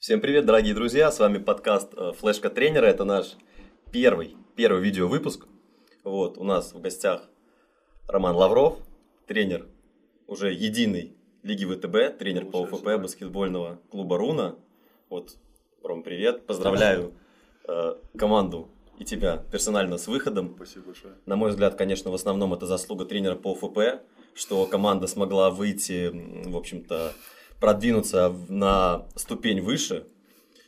Всем привет, дорогие друзья! С вами подкаст э, Флешка тренера. Это наш первый, первый видеовыпуск. Вот, у нас в гостях Роман Лавров, тренер уже единой Лиги ВТБ, тренер по ОФП баскетбольного клуба Руна. Вот, Ром, привет. Поздравляю э, команду и тебя персонально с выходом. Спасибо большое. На мой взгляд, конечно, в основном это заслуга тренера по ОФП, что команда смогла выйти, в общем-то, продвинуться на ступень выше.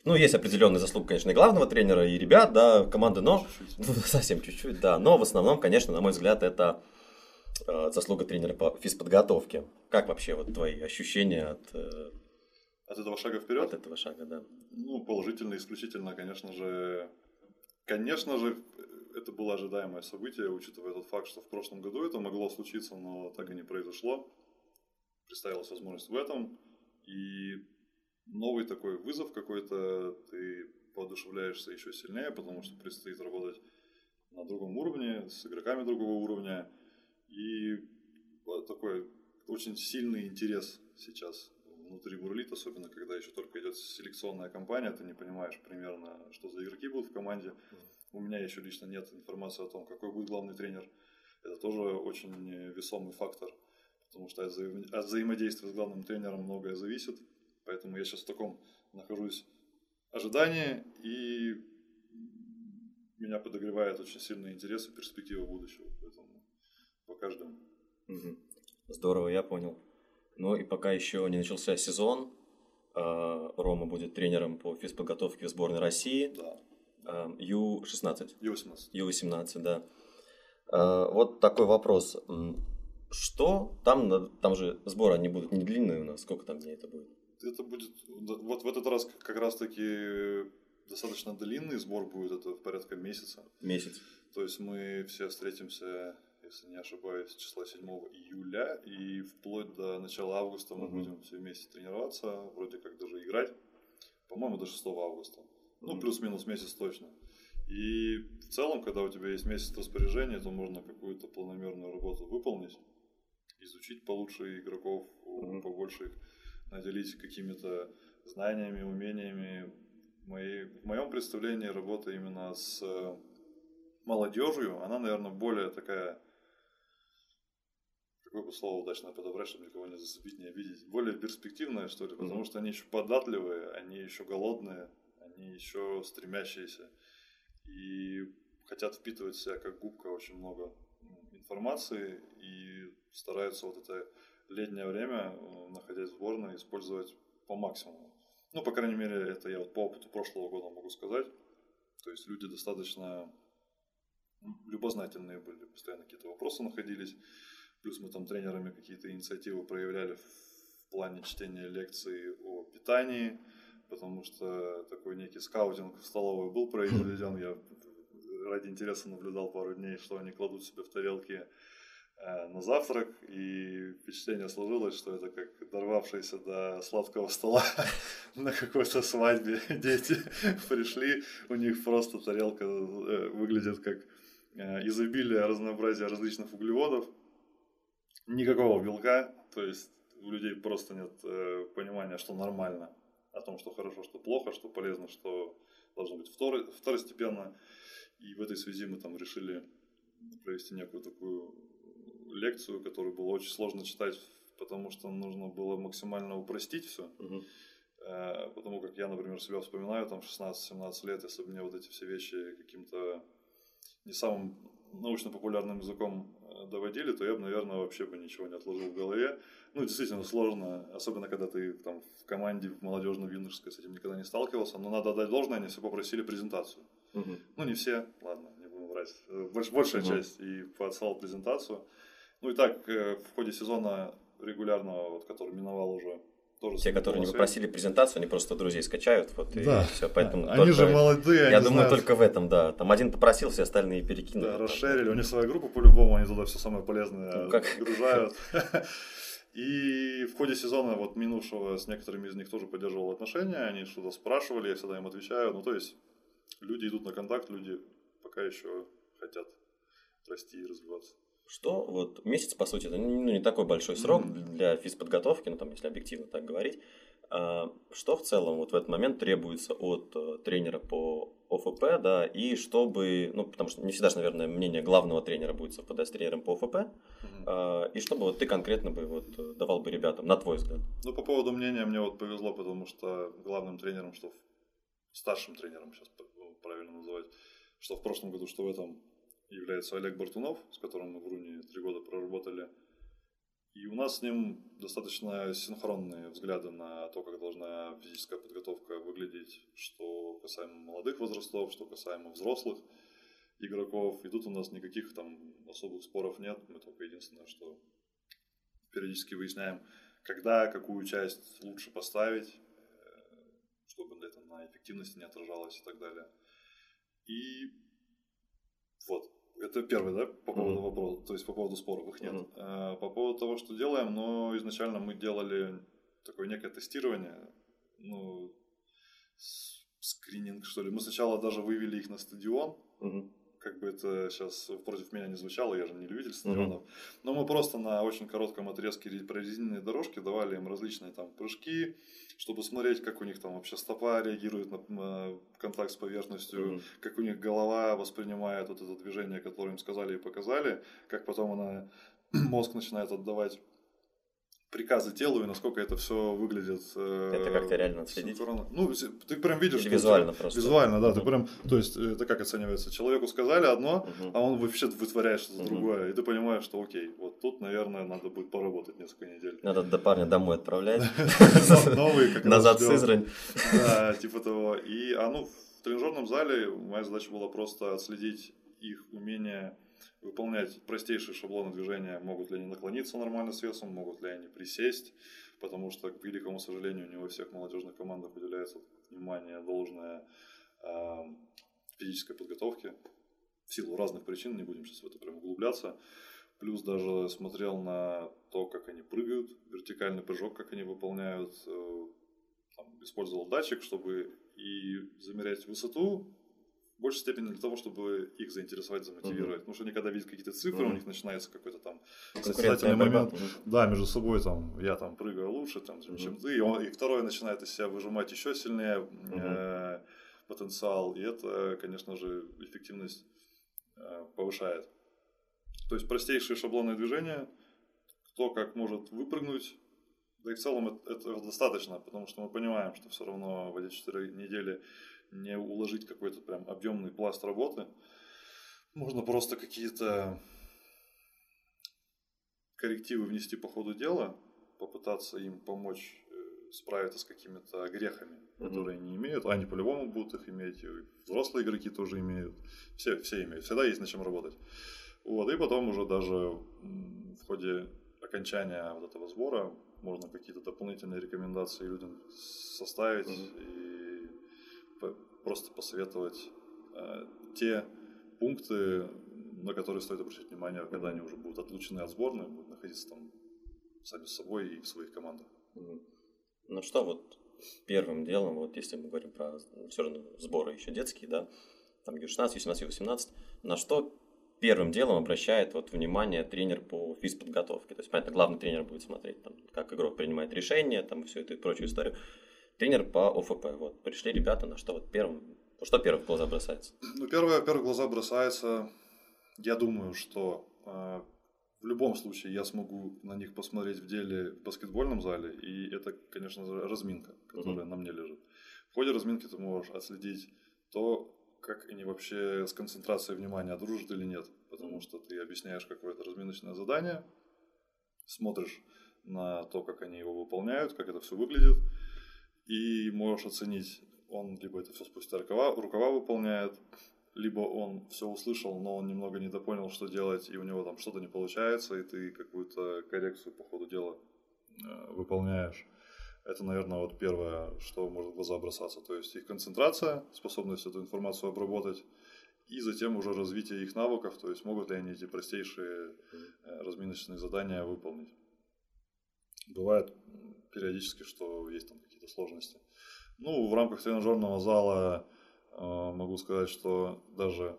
Ну, есть определенный заслуг, конечно, и главного тренера, и ребят, да, команды, но чуть-чуть. Ну, совсем чуть-чуть, да. Но в основном, конечно, на мой взгляд, это э, заслуга тренера по физподготовке. Как вообще вот твои ощущения от, э, от этого шага вперед? От этого шага, да. Ну, положительно, исключительно, конечно же, конечно же, это было ожидаемое событие, учитывая тот факт, что в прошлом году это могло случиться, но так и не произошло. Представилась возможность в этом. И новый такой вызов какой-то, ты воодушевляешься еще сильнее, потому что предстоит работать на другом уровне, с игроками другого уровня. И такой очень сильный интерес сейчас внутри бурлит, особенно когда еще только идет селекционная кампания, ты не понимаешь примерно, что за игроки будут в команде. У меня еще лично нет информации о том, какой будет главный тренер. Это тоже очень весомый фактор потому что от, взаим... от взаимодействия с главным тренером многое зависит. Поэтому я сейчас в таком нахожусь ожидании, и меня подогревает очень сильный интерес и перспектива будущего. Поэтому пока ждем. Здорово, я понял. Ну и пока еще не начался сезон, а, Рома будет тренером по физподготовке в сборной России. Да. Ю-16. Ю-18. Ю-18, да. А, вот такой вопрос. Что там, там же сборы, они будут не длинные у нас, сколько там дней это будет? Это будет, вот в этот раз как раз таки достаточно длинный сбор будет, это порядка месяца. Месяц. То есть мы все встретимся, если не ошибаюсь, числа 7 июля, и вплоть до начала августа мы угу. будем все вместе тренироваться, вроде как даже играть. По-моему, до 6 августа. Ну, плюс-минус месяц точно. И в целом, когда у тебя есть месяц распоряжения, то можно какую-то планомерную работу выполнить изучить получше игроков, mm-hmm. побольше их наделить какими-то знаниями, умениями. Мои, в моем представлении работа именно с э, молодежью, она, наверное, более такая, какое бы слово удачно подобрать, чтобы никого не зацепить, не обидеть, более перспективная, что ли, потому mm-hmm. что они еще податливые, они еще голодные, они еще стремящиеся и хотят впитывать в себя как губка очень много информации и стараются вот это летнее время, э, находясь в сборной, использовать по максимуму. Ну, по крайней мере, это я вот по опыту прошлого года могу сказать. То есть люди достаточно любознательные были, постоянно какие-то вопросы находились. Плюс мы там тренерами какие-то инициативы проявляли в плане чтения лекций о питании, потому что такой некий скаутинг в столовой был произведен. Я ради интереса наблюдал пару дней, что они кладут себе в тарелки Э, на завтрак, и впечатление сложилось, что это как дорвавшиеся до сладкого стола на какой-то свадьбе дети пришли, у них просто тарелка э, выглядит как э, изобилие разнообразия различных углеводов, никакого белка, то есть у людей просто нет понимания, что нормально, о том, что хорошо, что плохо, что полезно, что должно быть второстепенно. И в этой связи мы там решили провести некую такую лекцию, которую было очень сложно читать, потому что нужно было максимально упростить все. Угу. Э, потому как я, например, себя вспоминаю, там 16-17 лет, если бы мне вот эти все вещи каким-то не самым научно-популярным языком э, доводили, то я бы, наверное, вообще бы ничего не отложил в голове. Ну, действительно сложно, особенно когда ты там в команде в молодежно-юношеской с этим никогда не сталкивался, но надо отдать должное, они все попросили презентацию. Угу. Ну, не все, ладно, не будем врать, Больш, большая угу. часть, и подслал презентацию. Ну и так, э, в ходе сезона регулярного, вот, который миновал уже, тоже Те, которые не попросили презентацию, они просто друзей скачают, вот да. и все. Поэтому они только, же молодые. Я думаю, знают. только в этом, да. Там один попросил, все остальные перекинули. Да, расширили. У них своя группа по-любому, они туда все самое полезное ну, как? загружают. И в ходе сезона вот минувшего с некоторыми из них тоже поддерживал отношения, они что-то спрашивали, я всегда им отвечаю. Ну, то есть люди идут на контакт, люди пока еще хотят расти и развиваться. Что вот месяц, по сути, это ну, не такой большой срок для физподготовки, ну там, если объективно так говорить. А, что в целом вот в этот момент требуется от э, тренера по ОФП, да, и чтобы, ну, потому что не всегда же, наверное, мнение главного тренера будет совпадать с тренером по ОФП, mm-hmm. и чтобы вот ты конкретно бы вот э, давал бы ребятам, на твой взгляд. Ну, по поводу мнения мне вот повезло, потому что главным тренером, что старшим тренером сейчас правильно называть, что в прошлом году, что в этом является Олег Бартунов, с которым мы в Руне три года проработали – и у нас с ним достаточно синхронные взгляды на то, как должна физическая подготовка выглядеть, что касаемо молодых возрастов, что касаемо взрослых игроков. И тут у нас никаких там особых споров нет. Мы только единственное, что периодически выясняем, когда какую часть лучше поставить, э, чтобы это на эффективности не отражалось и так далее. И вот, это первый, да, по поводу mm-hmm. вопроса, то есть по поводу споров их нет. Mm-hmm. А, по поводу того, что делаем, но изначально мы делали такое некое тестирование, ну, скрининг, что ли. Мы сначала даже вывели их на стадион, mm-hmm как бы это сейчас против меня не звучало, я же не любитель стадионов, mm-hmm. но мы просто на очень коротком отрезке прорезиненной дорожки давали им различные там прыжки, чтобы смотреть, как у них там вообще стопа реагирует на, на контакт с поверхностью, mm-hmm. как у них голова воспринимает вот это движение, которое им сказали и показали, как потом она мозг начинает отдавать приказы телу и насколько это все выглядит. Э, это как-то реально отследить? Ну, ты прям видишь, Или визуально просто. Визуально, да, угу. ты прям, то есть это как оценивается? Человеку сказали одно, угу. а он вообще вытворяет что-то угу. другое, и ты понимаешь, что окей, вот тут, наверное, надо будет поработать несколько недель. Надо до парня домой отправлять. Новый как Назад в Сызрань. Да, типа того. И, а ну, в тренажерном зале моя задача была просто отследить их умение выполнять простейшие шаблоны движения, могут ли они наклониться нормально с весом, могут ли они присесть, потому что, к великому сожалению, не во всех молодежных командах уделяется внимание должное э, физической подготовке в силу разных причин, не будем сейчас в это прям углубляться. Плюс даже смотрел на то, как они прыгают, вертикальный прыжок, как они выполняют. Э, там, использовал датчик, чтобы и замерять высоту большей степени для того, чтобы их заинтересовать, замотивировать. Mm-hmm. Потому что они когда видят какие-то цифры, mm-hmm. у них начинается какой-то там состязательный момент. Mm-hmm. Да, между собой там я там прыгаю лучше, там, mm-hmm. чем ты. И, он, и второй начинает из себя выжимать еще сильнее mm-hmm. э, потенциал. И это, конечно же, эффективность э, повышает. То есть простейшие шаблонные движения, кто как может выпрыгнуть, да и в целом это, это достаточно, потому что мы понимаем, что все равно в эти 4 недели не уложить какой-то прям объемный пласт работы. Можно просто какие-то коррективы внести по ходу дела, попытаться им помочь э, справиться с какими-то грехами, mm-hmm. которые они имеют. Они по-любому будут их иметь, и взрослые игроки тоже имеют. Все, все имеют. Всегда есть над чем работать. Вот, и потом уже даже в ходе окончания вот этого сбора можно какие-то дополнительные рекомендации людям составить mm-hmm. и просто посоветовать э, те пункты, на которые стоит обращать внимание, когда они уже будут отлучены от сборной, будут находиться там сами с собой и в своих командах. Ну что вот первым делом, вот если мы говорим про все равно сборы еще детские, да, там 16, 18, 18, на что первым делом обращает вот внимание тренер по физподготовке. То есть, понятно, главный тренер будет смотреть, там, как игрок принимает решения, там, всю эту и прочую историю тренер по ОФП. Вот, пришли ребята, на что вот первым, что первое в глаза бросается? Ну, первое, первое в глаза бросается, я думаю, что э, в любом случае я смогу на них посмотреть в деле в баскетбольном зале, и это, конечно же, разминка, которая uh-huh. на мне лежит. В ходе разминки ты можешь отследить то, как они вообще с концентрацией внимания дружат или нет. Потому что ты объясняешь какое-то разминочное задание, смотришь на то, как они его выполняют, как это все выглядит, и можешь оценить, он либо это все спустя рукава, рукава выполняет, либо он все услышал, но он немного недопонял, что делать, и у него там что-то не получается, и ты какую-то коррекцию по ходу дела э, выполняешь. Это, наверное, вот первое, что может в глаза бросаться. То есть их концентрация, способность эту информацию обработать, и затем уже развитие их навыков, то есть могут ли они эти простейшие э, разминочные задания выполнить. Бывает периодически, что есть там какие-то сложности. Ну, в рамках тренажерного зала э, могу сказать, что даже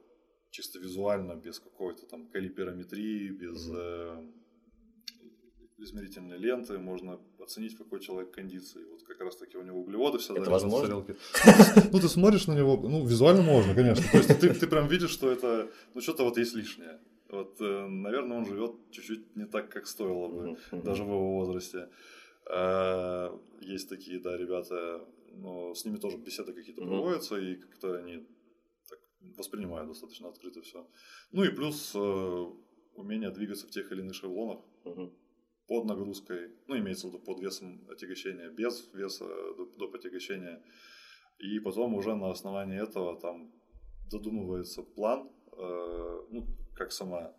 чисто визуально, без какой-то там калиперометрии, без э, измерительные ленты, можно оценить, какой человек кондиции. Вот как раз таки у него углеводы все Это возможно? Ну, ты смотришь на него, ну, визуально можно, конечно. То есть ты, ты прям видишь, что это, ну, что-то вот есть лишнее. Вот, э, наверное, он живет чуть-чуть не так, как стоило бы, даже в его возрасте. А, есть такие, да, ребята, но с ними тоже беседы какие-то проводятся, и как-то они так воспринимают достаточно открыто все. Ну и плюс э, умение двигаться в тех или иных шаблонах под нагрузкой, ну, имеется в виду под весом отягощения, без веса до, до отягощения. И потом уже на основании этого там додумывается план, э, ну, как сама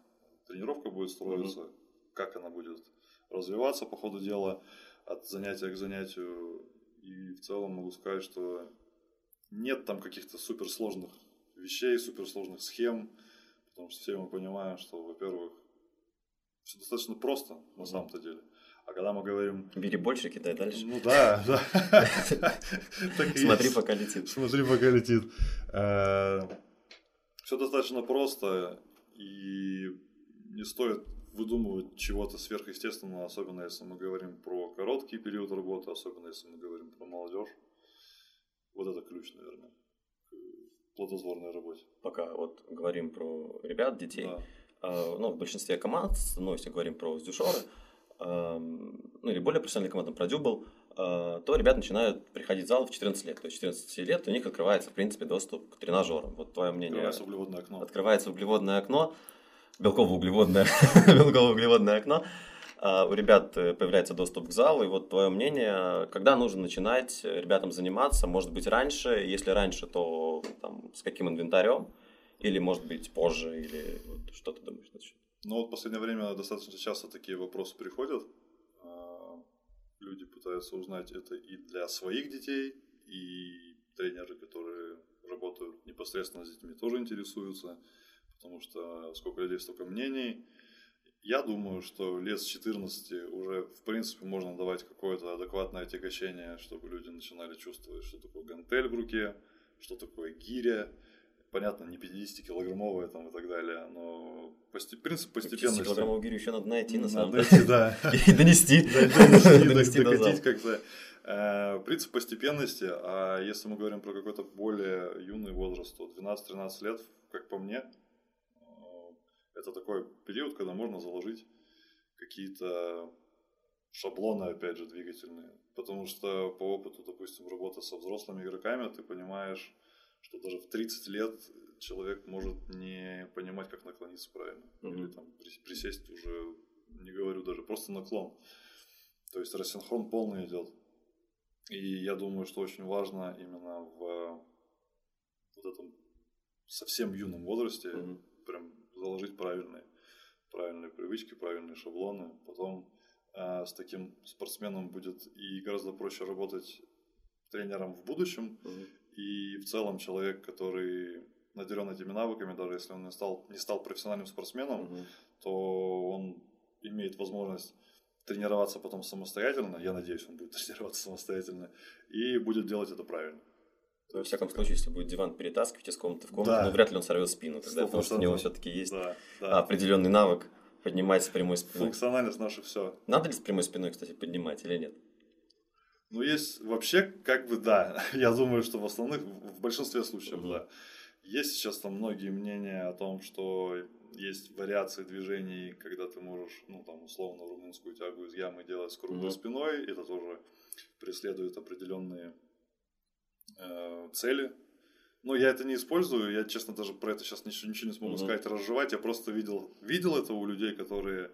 тренировка будет строиться, mm-hmm. как она будет развиваться по ходу дела от занятия к занятию. И в целом могу сказать, что нет там каких-то суперсложных вещей, суперсложных схем, потому что все мы понимаем, что, во-первых, все достаточно просто на самом-то деле. А когда мы говорим... Бери больше, кидай дальше. Ну да, да. Смотри, пока летит. Смотри, пока летит. Э, все достаточно просто, и не стоит выдумывать чего-то сверхъестественного, особенно если мы говорим про короткий период работы, особенно если мы говорим про молодежь. Вот это ключ, наверное, к плодотворной работе. Пока вот говорим про ребят, детей, да. э, ну, в большинстве команд, ну, если говорим про дюшоры, э, ну, или более профессиональные команды, про дюбл, э, то ребят начинают приходить в зал в 14 лет. То есть 14 лет у них открывается, в принципе, доступ к тренажерам. Вот твое мнение. Открывается углеводное окно. Открывается углеводное окно белково-углеводное, белково-углеводное окно, а, у ребят э, появляется доступ к залу, и вот твое мнение, когда нужно начинать ребятам заниматься, может быть раньше, если раньше, то там, с каким инвентарем, или может быть позже, или вот, что ты думаешь насчет? Ну вот в последнее время достаточно часто такие вопросы приходят, а, люди пытаются узнать это и для своих детей, и тренеры, которые работают непосредственно с детьми, тоже интересуются потому что сколько людей, столько мнений. Я думаю, что лет с 14 уже, в принципе, можно давать какое-то адекватное отягощение, чтобы люди начинали чувствовать, что такое гантель в руке, что такое гиря. Понятно, не 50-килограммовая там и так далее, но пости- принцип постепенности. 50-килограммовую гирю еще надо найти, на самом деле. Найти, да. И донести. Донести, докатить как-то. Э, принцип постепенности, а если мы говорим про какой-то более юный возраст, то 12-13 лет, как по мне, это такой период, когда можно заложить какие-то шаблоны, опять же, двигательные. Потому что по опыту, допустим, работы со взрослыми игроками, ты понимаешь, что даже в 30 лет человек может не понимать, как наклониться правильно. Mm-hmm. Или там присесть уже, не говорю даже, просто наклон. То есть рассинхрон полный идет. И я думаю, что очень важно именно в вот этом совсем юном возрасте, mm-hmm. прям заложить правильные, правильные привычки, правильные шаблоны. Потом э, с таким спортсменом будет и гораздо проще работать тренером в будущем. Mm-hmm. И в целом человек, который наделен этими навыками, даже если он не стал, не стал профессиональным спортсменом, mm-hmm. то он имеет возможность тренироваться потом самостоятельно, я надеюсь, он будет тренироваться самостоятельно, и будет делать это правильно. Во всяком случае, если будет диван перетаскивать из комнаты в комнату, да. ну, вряд ли он сорвет спину тогда, потому что у него все-таки есть да, да. определенный навык поднимать с прямой спиной. Функциональность наша все. Надо ли с прямой спиной, кстати, поднимать или нет? Ну, есть вообще, как бы, да. Я думаю, что в основных, в большинстве случаев, угу. да. Есть сейчас там многие мнения о том, что есть вариации движений, когда ты можешь, ну, там, условно, румынскую тягу из ямы делать с круглой угу. спиной. Это тоже преследует определенные э, цели. Но я это не использую, я, честно, даже про это сейчас ничего, ничего не смогу mm-hmm. сказать, разжевать. Я просто видел, видел это у людей, которые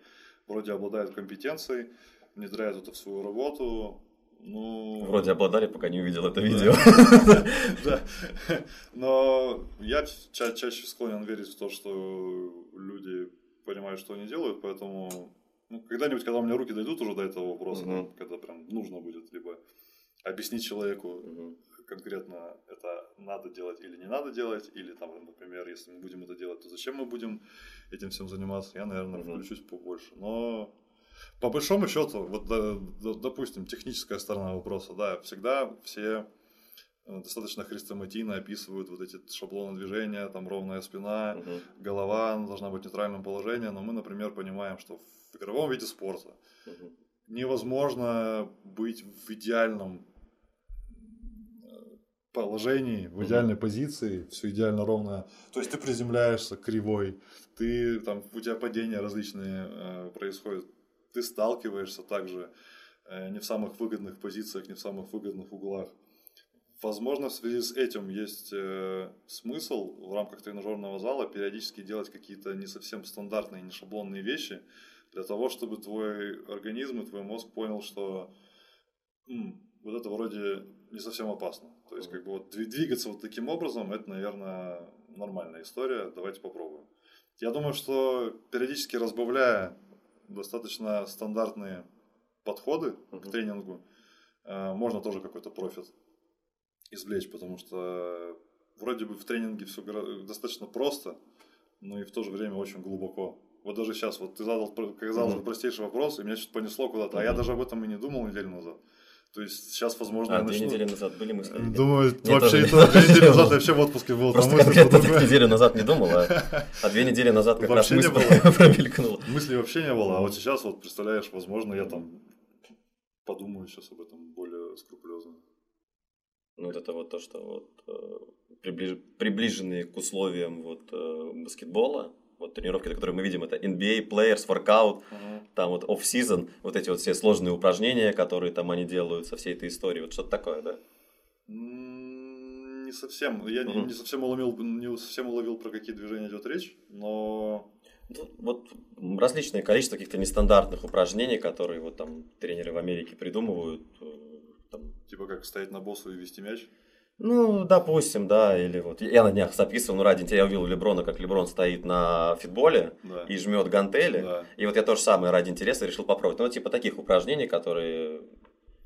вроде обладают компетенцией, внедряют это в свою работу. Ну... Вроде обладали, пока не увидел это видео. Да. Но я ча- чаще склонен верить в то, что люди понимают, что они делают, поэтому ну, когда-нибудь, когда у меня руки дойдут уже до этого вопроса, uh-huh. когда прям нужно будет либо объяснить человеку, uh-huh конкретно это надо делать или не надо делать, или там, например, если мы будем это делать, то зачем мы будем этим всем заниматься, я, наверное, mm включусь побольше. Но по большому счету, вот, допустим, техническая сторона вопроса, да, всегда все э, достаточно хрестоматийно описывают вот эти шаблоны движения, там ровная спина, угу. голова должна быть в нейтральном положении, но мы, например, понимаем, что в игровом виде спорта. Мгм. Невозможно быть в идеальном положении, в идеальной позиции, все идеально ровно. То есть ты приземляешься кривой, ты там у тебя падения различные э, происходят, ты сталкиваешься также э, не в самых выгодных позициях, не в самых выгодных углах. Возможно, в связи с этим есть э, смысл в рамках тренажерного зала периодически делать какие-то не совсем стандартные, не шаблонные вещи для того, чтобы твой организм и твой мозг понял, что «М, вот это вроде не совсем опасно. То есть, как бы вот дви- двигаться вот таким образом, это, наверное, нормальная история. Давайте попробуем. Я думаю, что периодически разбавляя достаточно стандартные подходы к Мгм. тренингу, э, можно тоже какой-то профит извлечь, потому что вроде бы в тренинге все достаточно просто, но и в то же время очень глубоко. Вот даже сейчас, вот ты задал, казалось бы, Мгм. простейший вопрос, и меня что-то понесло куда-то, а я даже об этом и не думал неделю назад. То есть сейчас, возможно, А, я две начну... недели назад были мысли? нет? Думаю, тоже вообще и не- то, две недели назад вообще в отпуске был, Просто мысли конкретно другое. неделю назад не думал, а, а две недели назад как раз Вообще мысль было. промелькнула. Мыслей вообще не было, а вот сейчас, вот представляешь, возможно, я там подумаю сейчас об этом более скрупулезно. Ну, вот это вот то, что вот э, приближ- приближенные к условиям вот э, баскетбола, вот тренировки, которые мы видим, это NBA, players, workout, там вот off-season, вот эти вот все сложные упражнения, которые там они делают со всей этой историей, вот что-то такое, да? Не совсем. Я не, Мгм. не совсем уловил, не совсем уловил, про какие движения идет речь, но Ну, Вот различное количество каких-то нестандартных упражнений, которые вот там тренеры в Америке придумывают. э, там, типа как стоять на BOSU и вести мяч. Ну, допустим, да, или вот я на днях записывал, ну ради тебя я увидел Леброна, как Леброн стоит на фитболе Да. и жмет гантели. Да. И вот я то же самое ради интереса решил попробовать. Ну, вот типа таких упражнений, которые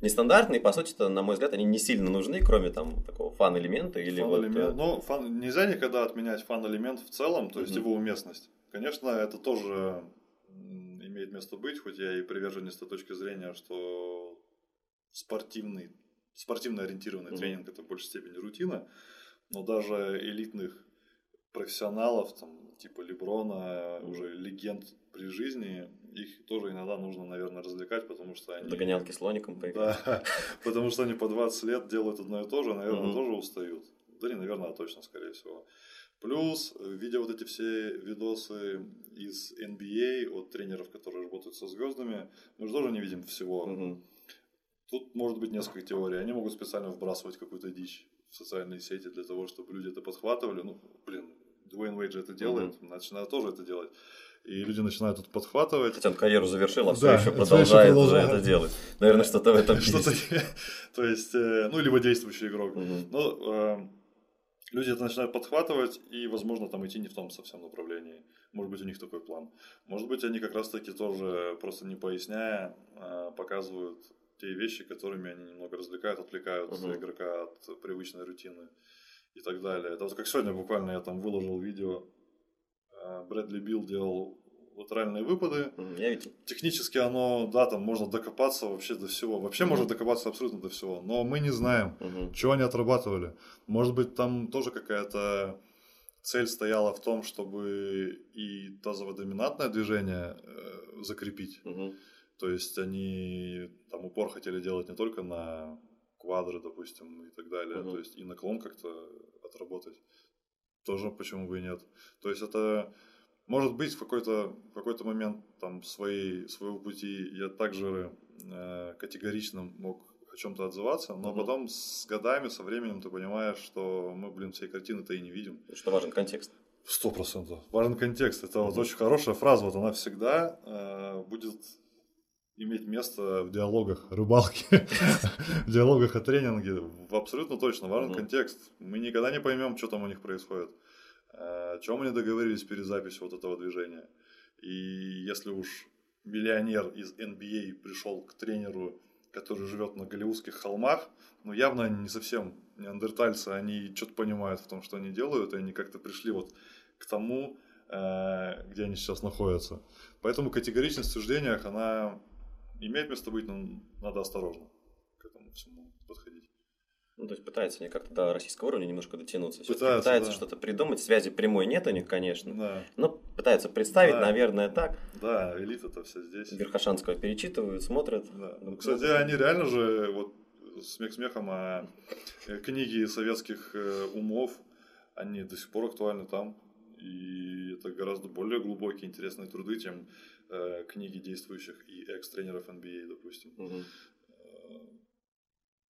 нестандартные, по сути, на мой взгляд, они не сильно нужны, кроме там такого fun-элемента или вот... Fun-элемент. э, Ну, fun- нельзя никогда отменять fun-элемент в целом, то есть Мгм. его уместность. Конечно, это тоже имеет место быть, хоть я и приверженец той точки зрения, что спортивный, спортивно ориентированный Мгм. тренинг это в большей степени рутина, но даже элитных профессионалов, там, типа Леброна, Мгм. уже легенд при жизни, их тоже иногда нужно, наверное, развлекать, потому что они... Догонялки слоником поиграть. Да, потому что они по 20 лет делают одно и то же, наверное, Мгм. тоже устают. Да не, наверное, а точно, скорее всего. Плюс, э, видя вот эти все видосы из NBA от тренеров, которые работают со звездами, мы же тоже не видим всего. Мгм. Тут может быть несколько теорий. Они могут специально вбрасывать какую-то дичь в социальные сети для того, чтобы люди это подхватывали. Ну, блин, Дуэйн Уэйд же это делает, значит, надо тоже это делать. И люди начинают это подхватывать. Хотя он карьеру завершил, а все Да, еще всё ещё продолжает продолжает. это делать. Наверное, что-то в этом Что-то, есть. то есть, э, ну, либо действующий игрок. Но э, люди это начинают подхватывать и, возможно, там идти не в том совсем направлении. Может быть, у них такой план. Может быть, они как раз-таки тоже, просто не поясняя, э, показывают те вещи, которыми они немного развлекают, отвлекают Мгм. игрока от привычной рутины и так далее. Это вот как сегодня буквально я там выложил видео. э, Брэдли Билл делал латеральные выпады, Я видел. Технически оно, да, там можно докопаться вообще до всего. Вообще Мгм. можно докопаться абсолютно до всего. Но мы не знаем, Мгм. чего они отрабатывали. Может быть, там тоже какая-то цель стояла в том, чтобы и тазово-доминантное движение э, закрепить. Мгм. То есть они там упор хотели делать не только на квадры, допустим, и так далее, Мгм. то есть и наклон как-то отработать. Тоже почему бы и нет. То есть это может быть в какой-то какой-то момент там своей своего пути я также э, категорично мог о чем-то отзываться, но Мгм. потом с годами, со временем ты понимаешь, что мы, блин, всей картины-то и не видим. Что важен контекст. Сто процентов. Важен контекст. Это вот Мгм. очень хорошая фраза. Вот она всегда э, будет иметь место в диалогах рыбалки, в диалогах о тренинге. В- Абсолютно точно. Важен Мгм. контекст. Мы никогда не поймем, что там у них происходит. э, О чем они договорились перед записью вот этого движения. И если уж миллионер из NBA пришел к тренеру, который живет на голливудских холмах, ну явно они не совсем неандертальцы, они что-то понимают в том, что они делают, и они как-то пришли вот к тому, э, где они сейчас находятся. Поэтому категоричность в суждениях, она имеет место быть, но надо осторожно к этому всему подходить. Ну, то есть пытаются они как-то до российского уровня немножко дотянуться. Всё-таки Пытаются, пытаются да. что-то придумать. Связи прямой нет у них, конечно. Да, Но пытаются представить, Да. наверное, так. да, элита-то вся здесь. Верхошанского перечитывают, смотрят. Да. Ну, Ну, кстати, они реально же, вот смех смехом, а э, книги советских э, умов, они до сих пор актуальны там. И это гораздо более глубокие, интересные труды, чем э, книги действующих и экс-тренеров NBA, допустим. Мгм. Э,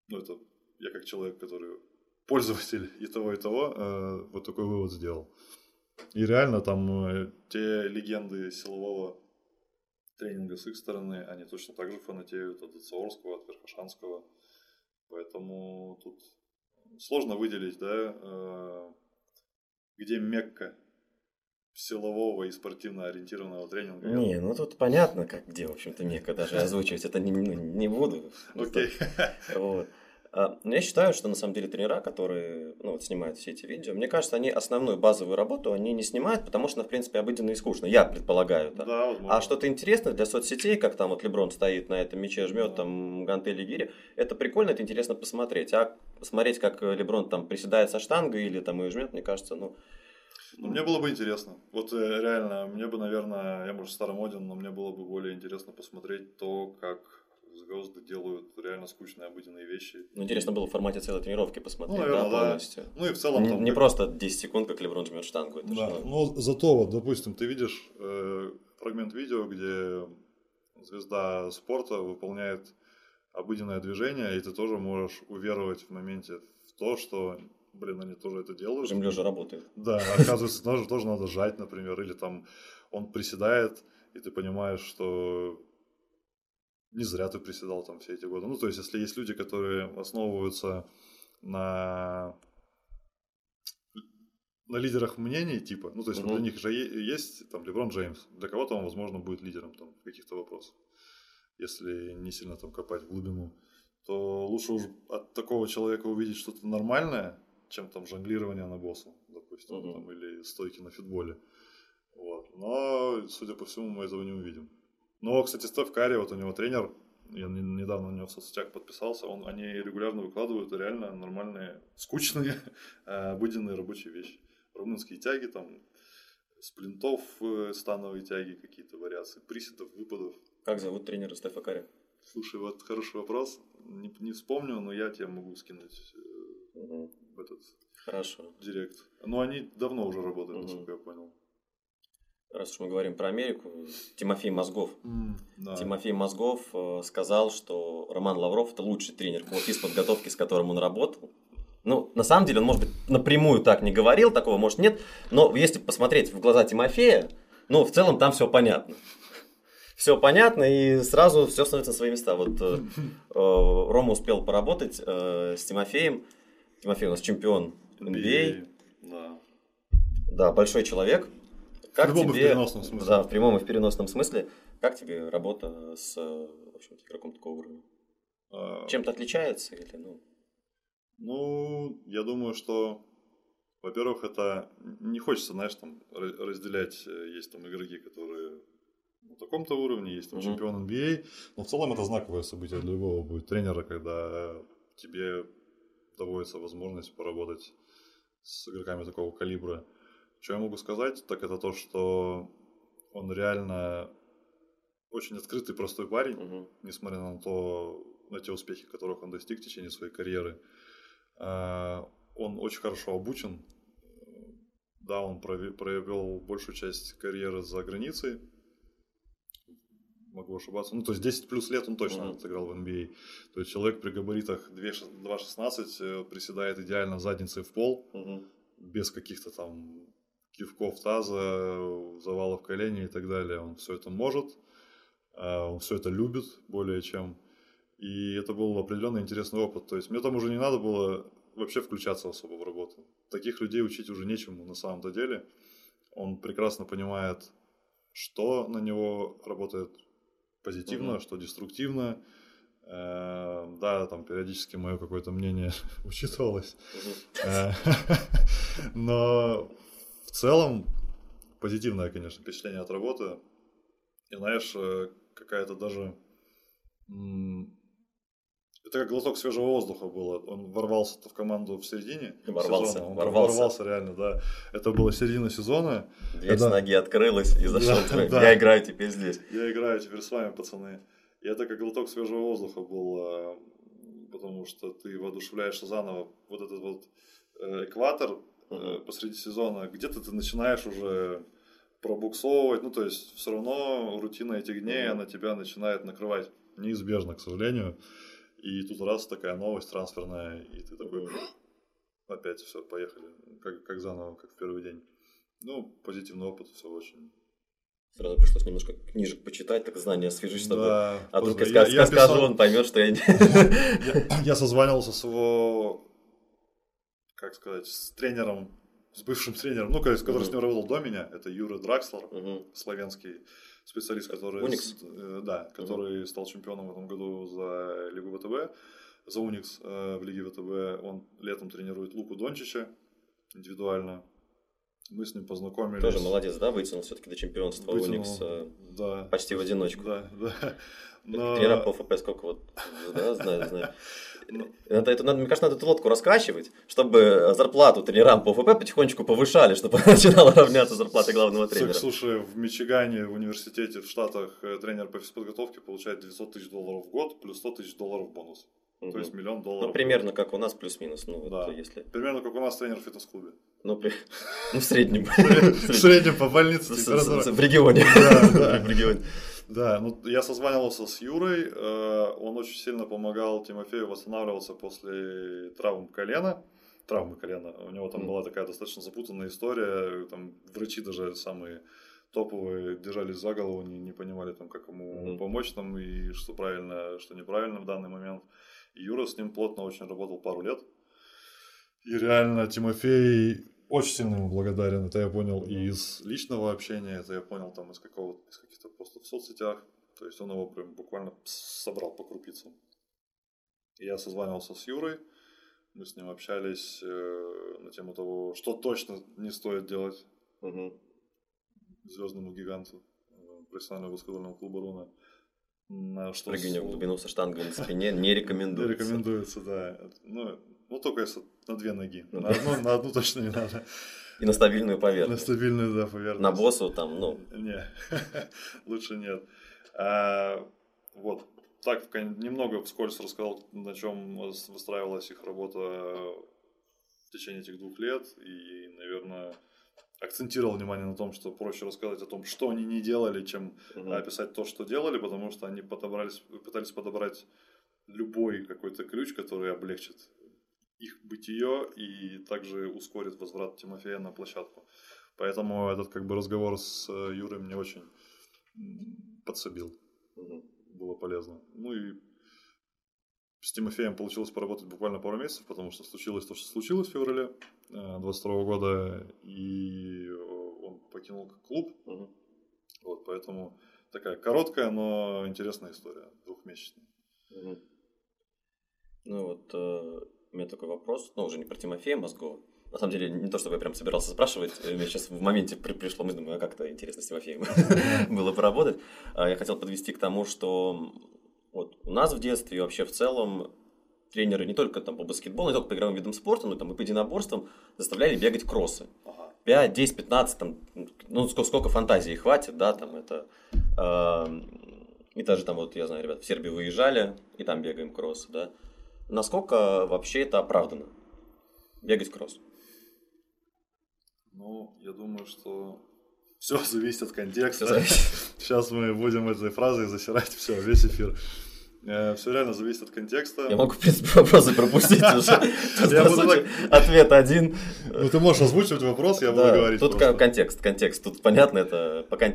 Ну, это я как человек, который пользователь и того, и того, э, вот такой вывод сделал. И реально там э, те легенды силового тренинга с их стороны, они точно так же фанатеют от Цаорского, от Верхошанского. Поэтому тут сложно выделить, да, э, где Мекка силового и спортивно ориентированного тренинга. Не, ну тут понятно, как где, в общем-то, Мека даже озвучивать это не, ну, не буду. Окей. Вот. А, но Я считаю, что на самом деле тренера, которые ну, вот, снимают все эти видео, мне кажется, они основную базовую работу они не снимают, потому что, в принципе, обыденно и скучно. Я предполагаю. так. Да, возможно. А что-то интересное для соцсетей, как там вот Леброн стоит на этом мяче, жмет там гантели гири, это прикольно, это интересно посмотреть. А посмотреть, как Леброн там приседает со штангой или там и жмет, мне кажется, ну, Ну, мне было бы интересно. Вот э, реально, мне бы, наверное, я, может, старомоден, но мне было бы более интересно посмотреть то, как звезды делают реально скучные обыденные вещи. ну, интересно было в формате целой тренировки посмотреть, Ну, наверное, да, да. полностью. Ну и в целом Не, там... не как- просто 10 секунд, как Леброн жмет штангу. Это Да, же, ну, но зато вот, допустим, ты видишь э, фрагмент видео, где звезда спорта выполняет обыденное движение, и ты тоже можешь уверовать в моменте в то, что, блин, они тоже это делают. Жим лежа работает. Да, оказывается, тоже, тоже надо жать, например, или там он приседает, и ты понимаешь, что не зря ты приседал там все эти годы. Ну, то есть, если есть люди, которые основываются на на лидерах мнений, типа, ну, то есть, Мгм. для них же есть там Леброн Джеймс, для кого-то он, возможно, будет лидером там в каких-то вопросах, если не сильно там копать в глубину, то лучше уж от такого человека увидеть что-то нормальное, чем там жонглирование на боссу, допустим, Мгм. там, или стойки на футболе. Вот. Но, судя по всему, мы этого не увидим. Но, кстати, Стеф Карри, вот у него тренер, я не- недавно на него в соцсетях подписался, он, они регулярно выкладывают реально нормальные, скучные, э, обыденные рабочие вещи. Румынские тяги, там, сплинтов, э, становые тяги, какие-то вариации, приседов, выпадов. Как зовут тренера Стефа Карри? Слушай, вот хороший вопрос. Не, не вспомню, но я тебе могу скинуть э. В этот Хорошо. директ. Но они давно уже работают, Мгм. насколько я понял. Раз уж мы говорим про Америку, Тимофей Мозгов. Да. Тимофей Мозгов э, сказал, что Роман Лавров это лучший тренер по физподготовке, с которым он работал. Ну, на самом деле, он, может быть, напрямую так не говорил, такого, может, нет. Но если посмотреть в глаза Тимофея, ну, в целом там все понятно. Все понятно, и сразу все становится на свои места. Вот э, э, Рома успел поработать э, с Тимофеем. Тимофей у нас чемпион NBA. Да. Да, большой человек. Как прямом и в тебе, переносном смысле. Да, в прямом и в переносном смысле. Как тебе работа с э, в общем игроком такого уровня? А, Чем-то отличается или ну? Ну, я думаю, что, во-первых, это не хочется, знаешь, там ра- разделять. э, Есть там игроки, которые на таком-то уровне, есть там Мгм. чемпион NBA. Но в целом это знаковое событие для любого будет тренера, когда тебе доводится возможность поработать с игроками такого калибра. Что я могу сказать, так это то, что он реально очень открытый, простой парень Мгм. несмотря на то, на те успехи, которых он достиг в течение своей карьеры. А, Он очень хорошо обучен. Да, он прове- провел большую часть карьеры за границей. Могу ошибаться. Ну, то есть 10 плюс лет он точно Мгм. отыграл в NBA. То есть человек при габаритах 2,16 э, приседает идеально задницей в пол, Мгм. без каких-то там кивков таза, завалов колени и так далее. Он все это может, а, он все это любит более чем. И это был определенный интересный опыт. То есть мне там уже не надо было вообще включаться особо в работу. Таких людей учить уже нечему на самом-то деле. Он прекрасно понимает, что на него работает позитивно, Мгм. что деструктивно. Э, Да, там периодически мое какое-то мнение учитывалось. Э, Но в целом позитивное, конечно, впечатление от работы. И знаешь, э, какая-то даже Это как глоток свежего воздуха было. Он ворвался в команду в середине ворвался, сезона. Он ворвался. ворвался реально, да. Это была середина сезона. Дверь Это- с ноги открылась и зашел. Да, да. Я играю теперь здесь. Я играю теперь с вами, пацаны. И это как глоток свежего воздуха был, а, потому что ты воодушевляешься заново. Вот этот вот э, экватор Мгм. посреди сезона, где-то ты начинаешь уже пробуксовывать, ну то есть все равно рутина этих дней, Мгм. она тебя начинает накрывать. Неизбежно, к сожалению. И тут раз такая новость трансферная, и ты такой, опять все, поехали, как, как заново, как в первый день. Ну, позитивный опыт, все очень. Сразу пришлось немножко книжек почитать, так знания освежить, чтобы... Да, А вдруг я, Я- я скажу, писал- он поймет, что я не... Я, я созванивался с его, как сказать, с тренером, с бывшим тренером, ну, который с ним работал до меня, это Юра Дракслер, Мгм. славянский специалист, который, Уникс? э, да, который стал чемпионом в этом году за Лигу ВТБ, за Уникс э, в Лиге ВТБ. Он летом тренирует Луку Дончича индивидуально. Мы с ним познакомились. Тоже молодец, да, вытянул все-таки до чемпионства Вытянул, Уникс э, да. почти в одиночку. Да, да. Но- Тренера по ФП сколько вот, да, знаю, знаю. Ну. Это, это надо, мне кажется, надо эту лодку раскачивать, чтобы зарплату тренерам по ФП потихонечку повышали, чтобы начинала равняться зарплата главного тренера. слушай, в Мичигане, в университете в Штатах э, тренер по физподготовке получает 900 тысяч долларов в год плюс 100 тысяч долларов бонус. Мгм. То есть миллион долларов. Ну, примерно как у нас, плюс-минус. Ну, вот, Да. если... Примерно как у нас тренер в фитнес-клубе. Ну, при- ну, в среднем. В среднем по больнице В регионе. Да, да. В регионе. Да, ну я созванивался с Юрой, э, он очень сильно помогал Тимофею восстанавливаться после травм колена. Травмы колена. У него там Мгм. была такая достаточно запутанная история. Там врачи даже самые топовые держались за голову, не, не понимали там, как ему Мгм. помочь там и что правильно, что неправильно в данный момент. И Юра с ним плотно очень работал пару лет. И реально Тимофей очень сильно ему благодарен. Это я понял и из личного общения, это я понял там из какого из каких-то постов в соцсетях. То есть он его прям буквально собрал по крупицам. Я созванивался с Юрой, мы с ним общались э, на тему того, что точно не стоит делать Мгм. звездному гиганту э, профессионального баскетбольного клуба Руна. На что Прыгание в глубину со штангой на спине не не рекомендуется. рекомендуется, да. Ну, ну, только если на две ноги. Ну На одну, на одну точно не надо. И на стабильную На поверхность. стабильную, да, поверхность. На боссу там, ну, Не, лучше нет. А, вот. Так, немного вскользь рассказал, на чем выстраивалась их работа в течение этих двух лет. И, наверное, акцентировал внимание на том, что проще рассказать о том, что они не делали, чем мгм. описать то, что делали, потому что они подобрались, пытались подобрать любой какой-то ключ, который облегчит их бытие и также ускорит возврат Тимофея на площадку. Поэтому этот как бы разговор с э, Юрой мне очень подсобил, было полезно. Ну и с Тимофеем получилось поработать буквально пару месяцев, потому что случилось то, что случилось в феврале 22 года, и э, он покинул клуб, Мгм. вот, поэтому такая короткая, но интересная история, двухмесячная. Мгм. Ну вот, э, у меня такой вопрос, ну уже не про Тимофея Мозгова. На самом деле, не то, чтобы я прям собирался спрашивать, э, мне сейчас в моменте при- пришло, мысль, думаю, а как-то интересно с Тимофеем было поработать. А Я хотел подвести к тому, что вот у нас в детстве и вообще в целом тренеры не только там по баскетболу, не только по игровым видам спорта, но там и по единоборствам заставляли бегать кроссы. 5, 10, 15, там, ну, сколько, сколько фантазии хватит, да, там это... э, и даже там, вот, я знаю, ребят, в Сербию выезжали, и там бегаем кросс, да. Насколько вообще это оправдано? Бегать кросс. Ну, я думаю, что все зависит от контекста. Зависит. Сейчас мы будем этой фразой засирать все, весь эфир. Все реально зависит от контекста. Я могу, в принципе, вопросы пропустить уже. Ответ один. Ну, ты можешь озвучивать вопрос, я буду говорить. Тут контекст, контекст. Тут понятно, это пока...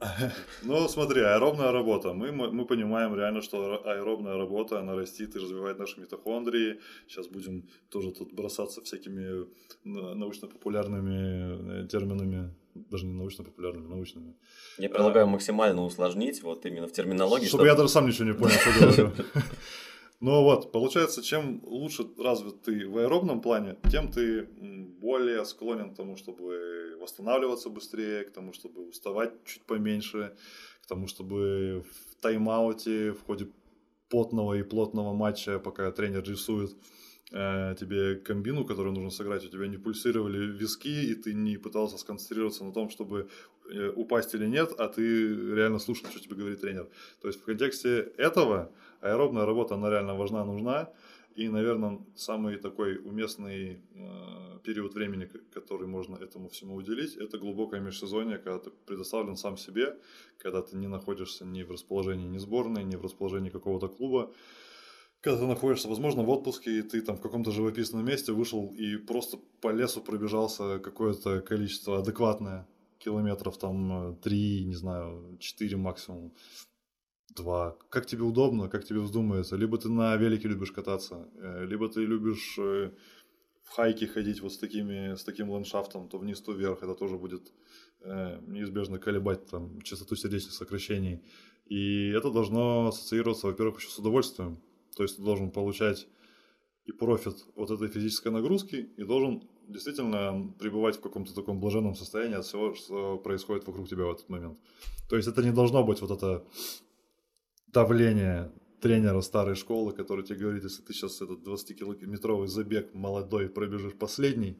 Ну, смотри, аэробная работа. Мы, мы, мы понимаем реально, что аэро- аэробная работа, она растит и развивает наши митохондрии. Сейчас будем тоже тут бросаться всякими на- научно-популярными э, терминами. Даже не научно-популярными, научными. Я предлагаю максимально усложнить, вот именно в терминологии, Чтобы я даже сам ничего не понял, что говорю. Ну вот, получается, чем лучше развит ты в аэробном плане, тем ты более склонен к тому, чтобы восстанавливаться быстрее, к тому, чтобы уставать чуть поменьше, к тому, чтобы в тайм-ауте, в ходе потного и плотного матча, пока тренер рисует э, тебе комбину, которую нужно сыграть, у тебя не пульсировали виски, и ты не пытался сконцентрироваться на том, чтобы упасть или нет, а ты реально слушал, что тебе говорит тренер. То есть в контексте этого аэробная работа, она реально важна, нужна. И, наверное, самый такой уместный э, период времени, который можно этому всему уделить, это глубокое межсезонье, когда ты предоставлен сам себе, когда ты не находишься ни в расположении ни сборной, ни в расположении какого-то клуба, когда ты находишься, возможно, в отпуске, и ты там в каком-то живописном месте вышел и просто по лесу пробежался какое-то количество адекватное, километров там три, не знаю, четыре максимум, два. Как тебе удобно, как тебе вздумается. Либо ты на велике любишь кататься, э, либо ты любишь э, в хайке ходить вот с, такими, с таким ландшафтом, то вниз, то вверх. Это тоже будет э, неизбежно колебать там частоту сердечных сокращений. И это должно ассоциироваться, во-первых, еще с удовольствием. То есть ты должен получать и профит от этой физической нагрузки, и должен действительно пребывать в каком-то таком блаженном состоянии от всего, что происходит вокруг тебя в этот момент. То есть это не должно быть вот это давление тренера старой школы, который тебе говорит, если ты сейчас этот 20-километровый забег молодой пробежишь последний,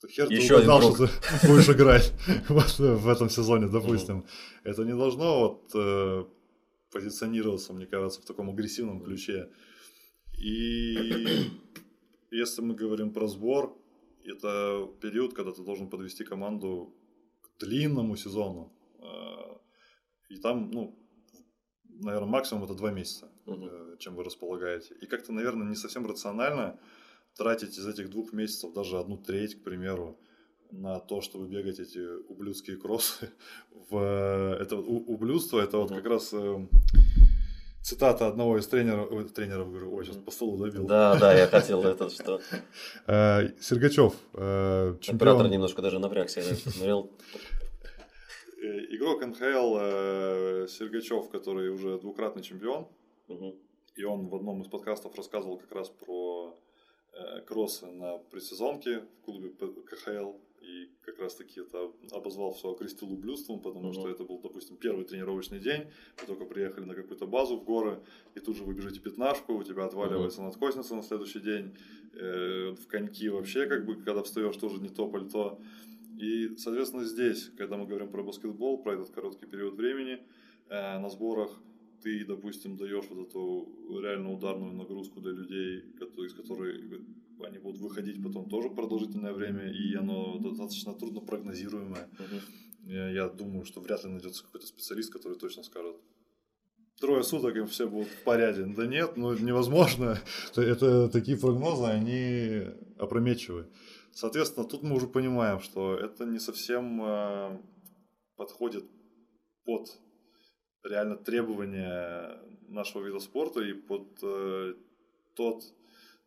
то хер ты Еще угадал, что ты будешь играть в этом сезоне, допустим. Это не должно вот э, позиционироваться, мне кажется, в таком агрессивном ключе. И если мы говорим про сбор, это период, когда ты должен подвести команду к длинному сезону. Э, и там, ну, наверное, максимум это два месяца, угу. чем вы располагаете. И как-то, наверное, не совсем рационально тратить из этих двух месяцев даже одну треть, к примеру, на то, чтобы бегать эти ублюдские кроссы. В, это ублюдство, это вот как раз э, цитата одного из тренеров, ой, тренеров, говорю, ой, сейчас по столу добил. Да, да, я хотел это что. Э, Сергачев, чемпион. Оператор немножко даже напрягся, я смотрел Э, игрок НХЛ э, Сергачев, который уже двукратный чемпион, угу. и он в одном из подкастов рассказывал как раз про э, кроссы на предсезонке в клубе КХЛ, и как раз таки это обозвал все окрестил ублюдством, потому угу. что это был, допустим, первый тренировочный день, вы только приехали на какую-то базу в горы, и тут же вы бежите пятнашку, у тебя отваливается угу. надкосница на следующий день, э, в коньки вообще, как бы, когда встаешь, тоже не то пальто. И, соответственно, здесь, когда мы говорим про баскетбол, про этот короткий период времени, э, на сборах ты, допустим, даешь вот эту реально ударную нагрузку для людей, из которой они будут выходить потом тоже продолжительное время, и оно достаточно трудно прогнозируемое. Uh-huh. Я думаю, что вряд ли найдется какой-то специалист, который точно скажет, трое суток им все будут в порядке. Да нет, ну невозможно. Это такие прогнозы, они опрометчивые. Соответственно, тут мы уже понимаем, что это не совсем э, подходит под реально требования нашего вида спорта и под э, тот,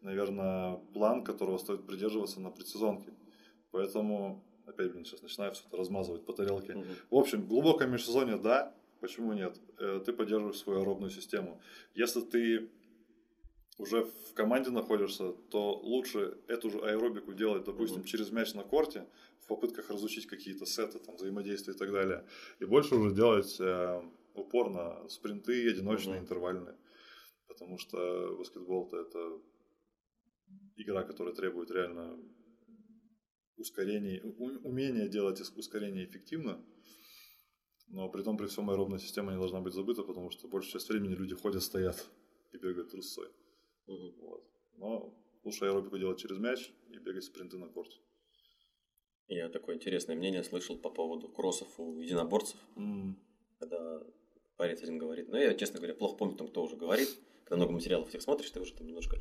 наверное, план, которого стоит придерживаться на предсезонке. Поэтому, опять, блин, сейчас начинаю все это размазывать по тарелке. Угу. В общем, глубокое межсезонье, да, почему нет? Э, ты поддерживаешь свою аэробную систему. Если ты уже в команде находишься, то лучше эту же аэробику делать, допустим, mm-hmm. через мяч на корте, в попытках разучить какие-то сеты, там, взаимодействия и так далее. И больше уже делать э, упор на спринты, одиночные, mm-hmm. интервальные. Потому что баскетбол-то это игра, которая требует реально ускорений, умения делать ускорение эффективно. Но при том, при всем аэробная система не должна быть забыта, потому что большую часть времени люди ходят, стоят и бегают трусцой. Угу. Вот. Но лучше аэробику делать через мяч и бегать спринты на корте. Я такое интересное мнение слышал по поводу кроссов у единоборцев. Mm. Когда парень один говорит, ну я, честно говоря, плохо помню, там, кто уже говорит, когда много материалов всех смотришь, ты уже там немножко...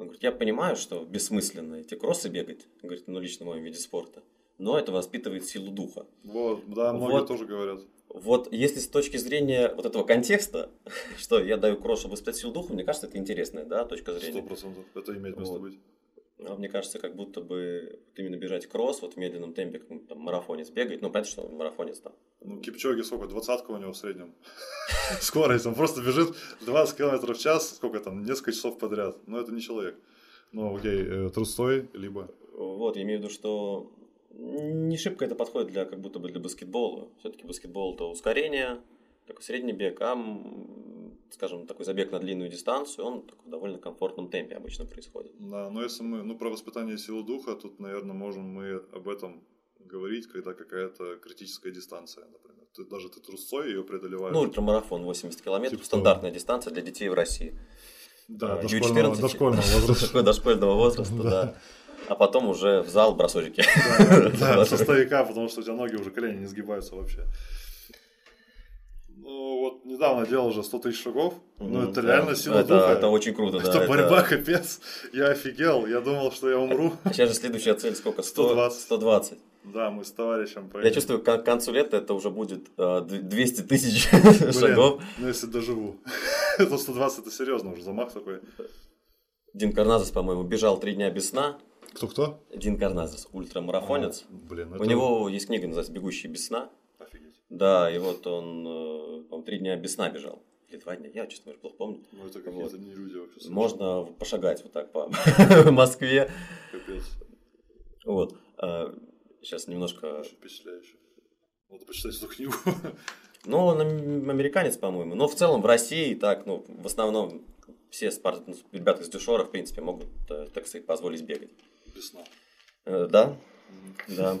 Он говорит, я понимаю, что бессмысленно эти кроссы бегать, говорит, ну лично в моем виде спорта, но это воспитывает силу духа. Вот, да, многие вот, тоже говорят. Вот если с точки зрения вот этого контекста, что я даю кросс, чтобы воспитать силу духа, мне кажется, это интересная да, точка зрения. Сто процентов. Это имеет место вот. быть. А мне кажется, как будто бы именно бежать кросс вот в медленном темпе, как там, марафонец бегает. Ну, понятно, что марафонец там. Ну, Кипчоги сколько? Двадцатка у него в среднем. Скорость. Он просто бежит 20 км в час, сколько там, несколько часов подряд. Но это не человек. Ну, окей, э, трустой, либо... Вот, я имею в виду, что не шибко это подходит для как будто бы для баскетбола. Все-таки баскетбол это ускорение, такой средний бег, а скажем, такой забег на длинную дистанцию, он в довольно комфортном темпе обычно происходит. Да, но если мы, ну, про воспитание силы духа, тут, наверное, можем мы об этом говорить, когда какая-то критическая дистанция, например. Ты, даже ты трусцой ее преодолеваешь. Ну, ультрамарафон 80 километров, типа стандартная дистанция для детей в России. Да, а, дошкольного, дошкольного возраста. Дошкольного возраста, да. А потом уже в зал бросочки. Да, со стояка, потому что у тебя ноги уже колени не сгибаются вообще. Ну, вот недавно делал уже 100 тысяч шагов. Ну, это реально сила духа. Это очень круто, да. Это борьба, капец. Я офигел. Я думал, что я умру. Сейчас же следующая цель сколько? 120. 120. Да, мы с товарищем поедем. Я чувствую, к концу лета это уже будет 200 тысяч шагов. Ну, если доживу. Это 120, это серьезно уже, замах такой. Дин Карназес, по-моему, бежал три дня без сна. Кто-кто? Дин Карназес, ультрамарафонец. А, блин, это... У него есть книга, называется «Бегущий без сна». Да, и вот он, э, он три дня без сна бежал. Или два дня, я, честно говоря, плохо помню. Ну, это какие-то вот. не люди вообще. Можно пошагать вот так по Москве. Капец. Вот. А, сейчас немножко... Очень впечатляюще. Надо почитать эту книгу. Ну, он американец, по-моему. Но в целом в России так, ну, в основном все спорт... Ну, ребята из Дюшора, в принципе, могут, э, так сказать, позволить бегать. Без сна. Э, да, да.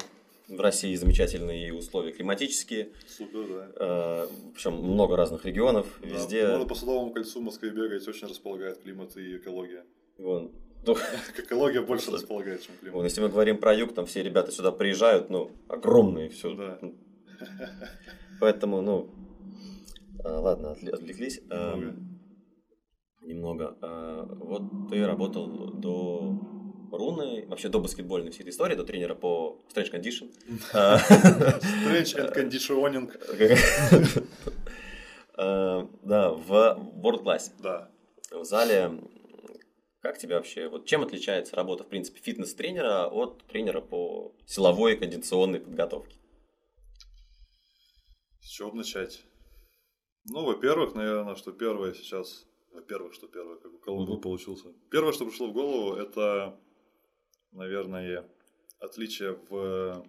В России замечательные условия климатические. Супер, да. Э, причем много разных регионов, да. везде. Можно по Садовому кольцу в Москве бегать, очень располагает климат и экология. Вон. Экология больше располагает, чем климат. Вон, если мы говорим про юг, там все ребята сюда приезжают, ну, огромные все. Да. Поэтому, ну, ладно, отвлеклись. Немного. Немного. Вот ты работал до руны, вообще до баскетбольной всей этой истории, до тренера по Strange Condition. Strange and Conditioning. Да, в World Class. Да. В зале как тебе вообще, вот чем отличается работа, в принципе, фитнес-тренера от тренера по силовой и кондиционной подготовке? С чего начать? Ну, во-первых, наверное, что первое сейчас... Во-первых, что первое, как у кого mm получился. Первое, что пришло в голову, это, наверное, отличие в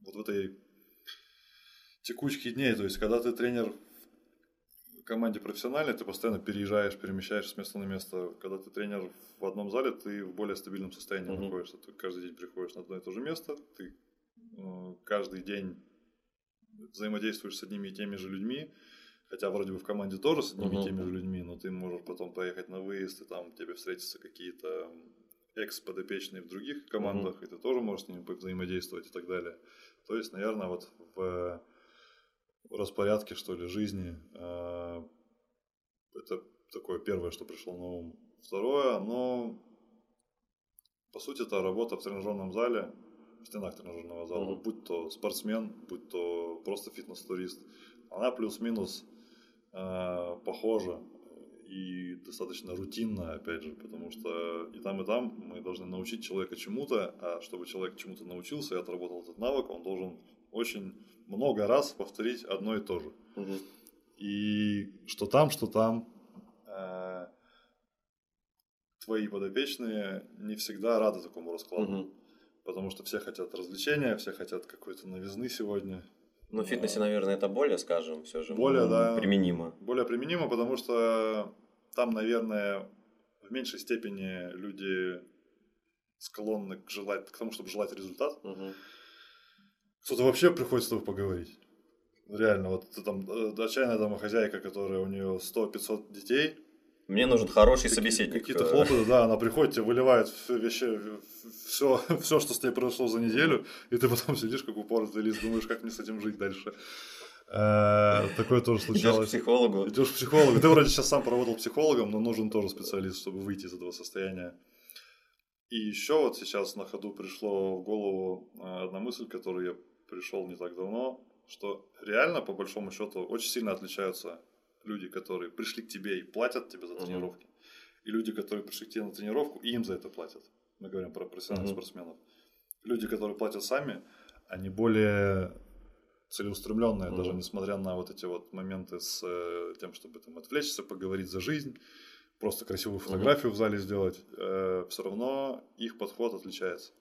вот в этой текучке дней. То есть, когда ты тренер в команде профессиональной, ты постоянно переезжаешь, перемещаешься с места на место. Когда ты тренер в одном зале, ты в более стабильном состоянии mm-hmm. находишься. Ты каждый день приходишь на одно и то же место, ты э, каждый день взаимодействуешь с одними и теми же людьми, хотя вроде бы в команде тоже с одними и теми же людьми, но ты можешь потом поехать на выезд, и там тебе встретятся какие-то экс-подопечные в других командах, и ты тоже можешь с ними взаимодействовать и так далее. То есть, наверное, вот в распорядке, что ли, жизни э, это такое первое, что пришло на ум. Второе, ну, по сути, это работа в тренажерном зале, в стенах тренажерного зала, mm-hmm. будь то спортсмен, будь то просто фитнес-турист, она плюс-минус э, похожа и достаточно рутинно, опять же, потому что и там, и там мы должны научить человека чему-то, а чтобы человек чему-то научился и отработал этот навык, он должен очень много раз повторить одно и то же. Угу. И что там, что там, э, твои подопечные не всегда рады такому раскладу. Угу потому что все хотят развлечения, все хотят какой-то новизны сегодня. Ну, в фитнесе, наверное, это более, скажем, все же более, да, применимо. Более применимо, потому что там, наверное, в меньшей степени люди склонны к, желать, к тому, чтобы желать результат. Угу. Кто-то вообще приходит с тобой поговорить. Реально, вот там э, отчаянная домохозяйка, которая у нее 100-500 детей, мне нужен хороший собеседник. Какие-то хлопоты, да, она приходит, тебе выливает все, вещи, все, все, что с ней произошло за неделю, и ты потом сидишь, как упоротый лист, думаешь, как мне с этим жить дальше. Э, такое тоже случалось. Идешь к психологу. Идешь к психологу. Ты вроде сейчас сам поработал психологом, но нужен тоже специалист, чтобы выйти из этого состояния. И еще вот сейчас на ходу пришло в голову э, одна мысль, которую я пришел не так давно, что реально, по большому счету, очень сильно отличаются люди, которые пришли к тебе и платят тебе за тренировки, mm-hmm. и люди, которые пришли к тебе на тренировку и им за это платят. Мы говорим про профессиональных mm-hmm. спортсменов. Люди, которые платят сами, они более целеустремленные, mm-hmm. даже несмотря на вот эти вот моменты с э, тем, чтобы там отвлечься, поговорить за жизнь, просто красивую фотографию mm-hmm. в зале сделать, э, все равно их подход отличается.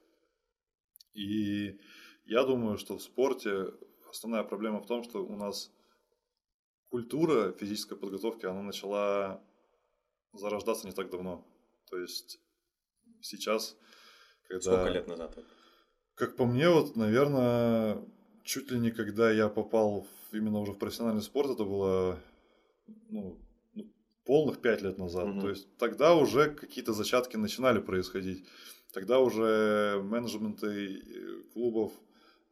И я думаю, что в спорте основная проблема в том, что у нас культура физической подготовки, она начала зарождаться не так давно. То есть сейчас, когда... Сколько лет назад? Как по мне, вот, наверное, чуть ли не когда я попал именно уже в профессиональный спорт, это было ну, ну полных пять лет назад. Угу. То есть тогда уже какие-то зачатки начинали происходить. Тогда уже менеджменты э, клубов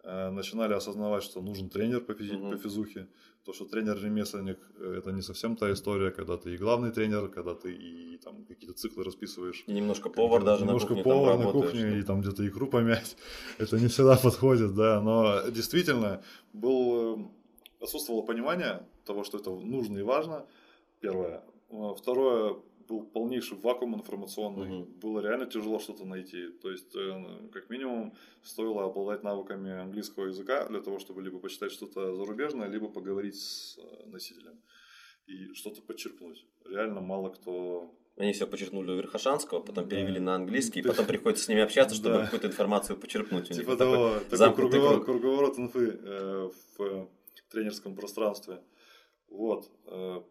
э, начинали осознавать, что нужен тренер по, физи- угу. по физухе. То, что тренер-ремесленник э, это не совсем та история, когда ты и главный тренер, когда ты и там какие-то циклы расписываешь. И немножко повар даже немножко на кухне. Повар на кухне и там где-то икру помять. это не всегда подходит, да. Но действительно был отсутствовало понимание того, что это нужно и важно. Первое. Второе, был полнейший вакуум информационный. Угу. Было реально тяжело что-то найти. То есть, э, как минимум, стоило обладать навыками английского языка для того, чтобы либо почитать что-то зарубежное, либо поговорить с э, носителем и что-то подчеркнуть. Реально мало кто они все почерпнули у Верхошанского, потом перевели на английский, потом приходится с ними общаться, чтобы да. какую-то информацию почерпнуть. У типа того, такой, такой круговорот, круг. круговорот инфы э, в тренерском пространстве. Вот. Э,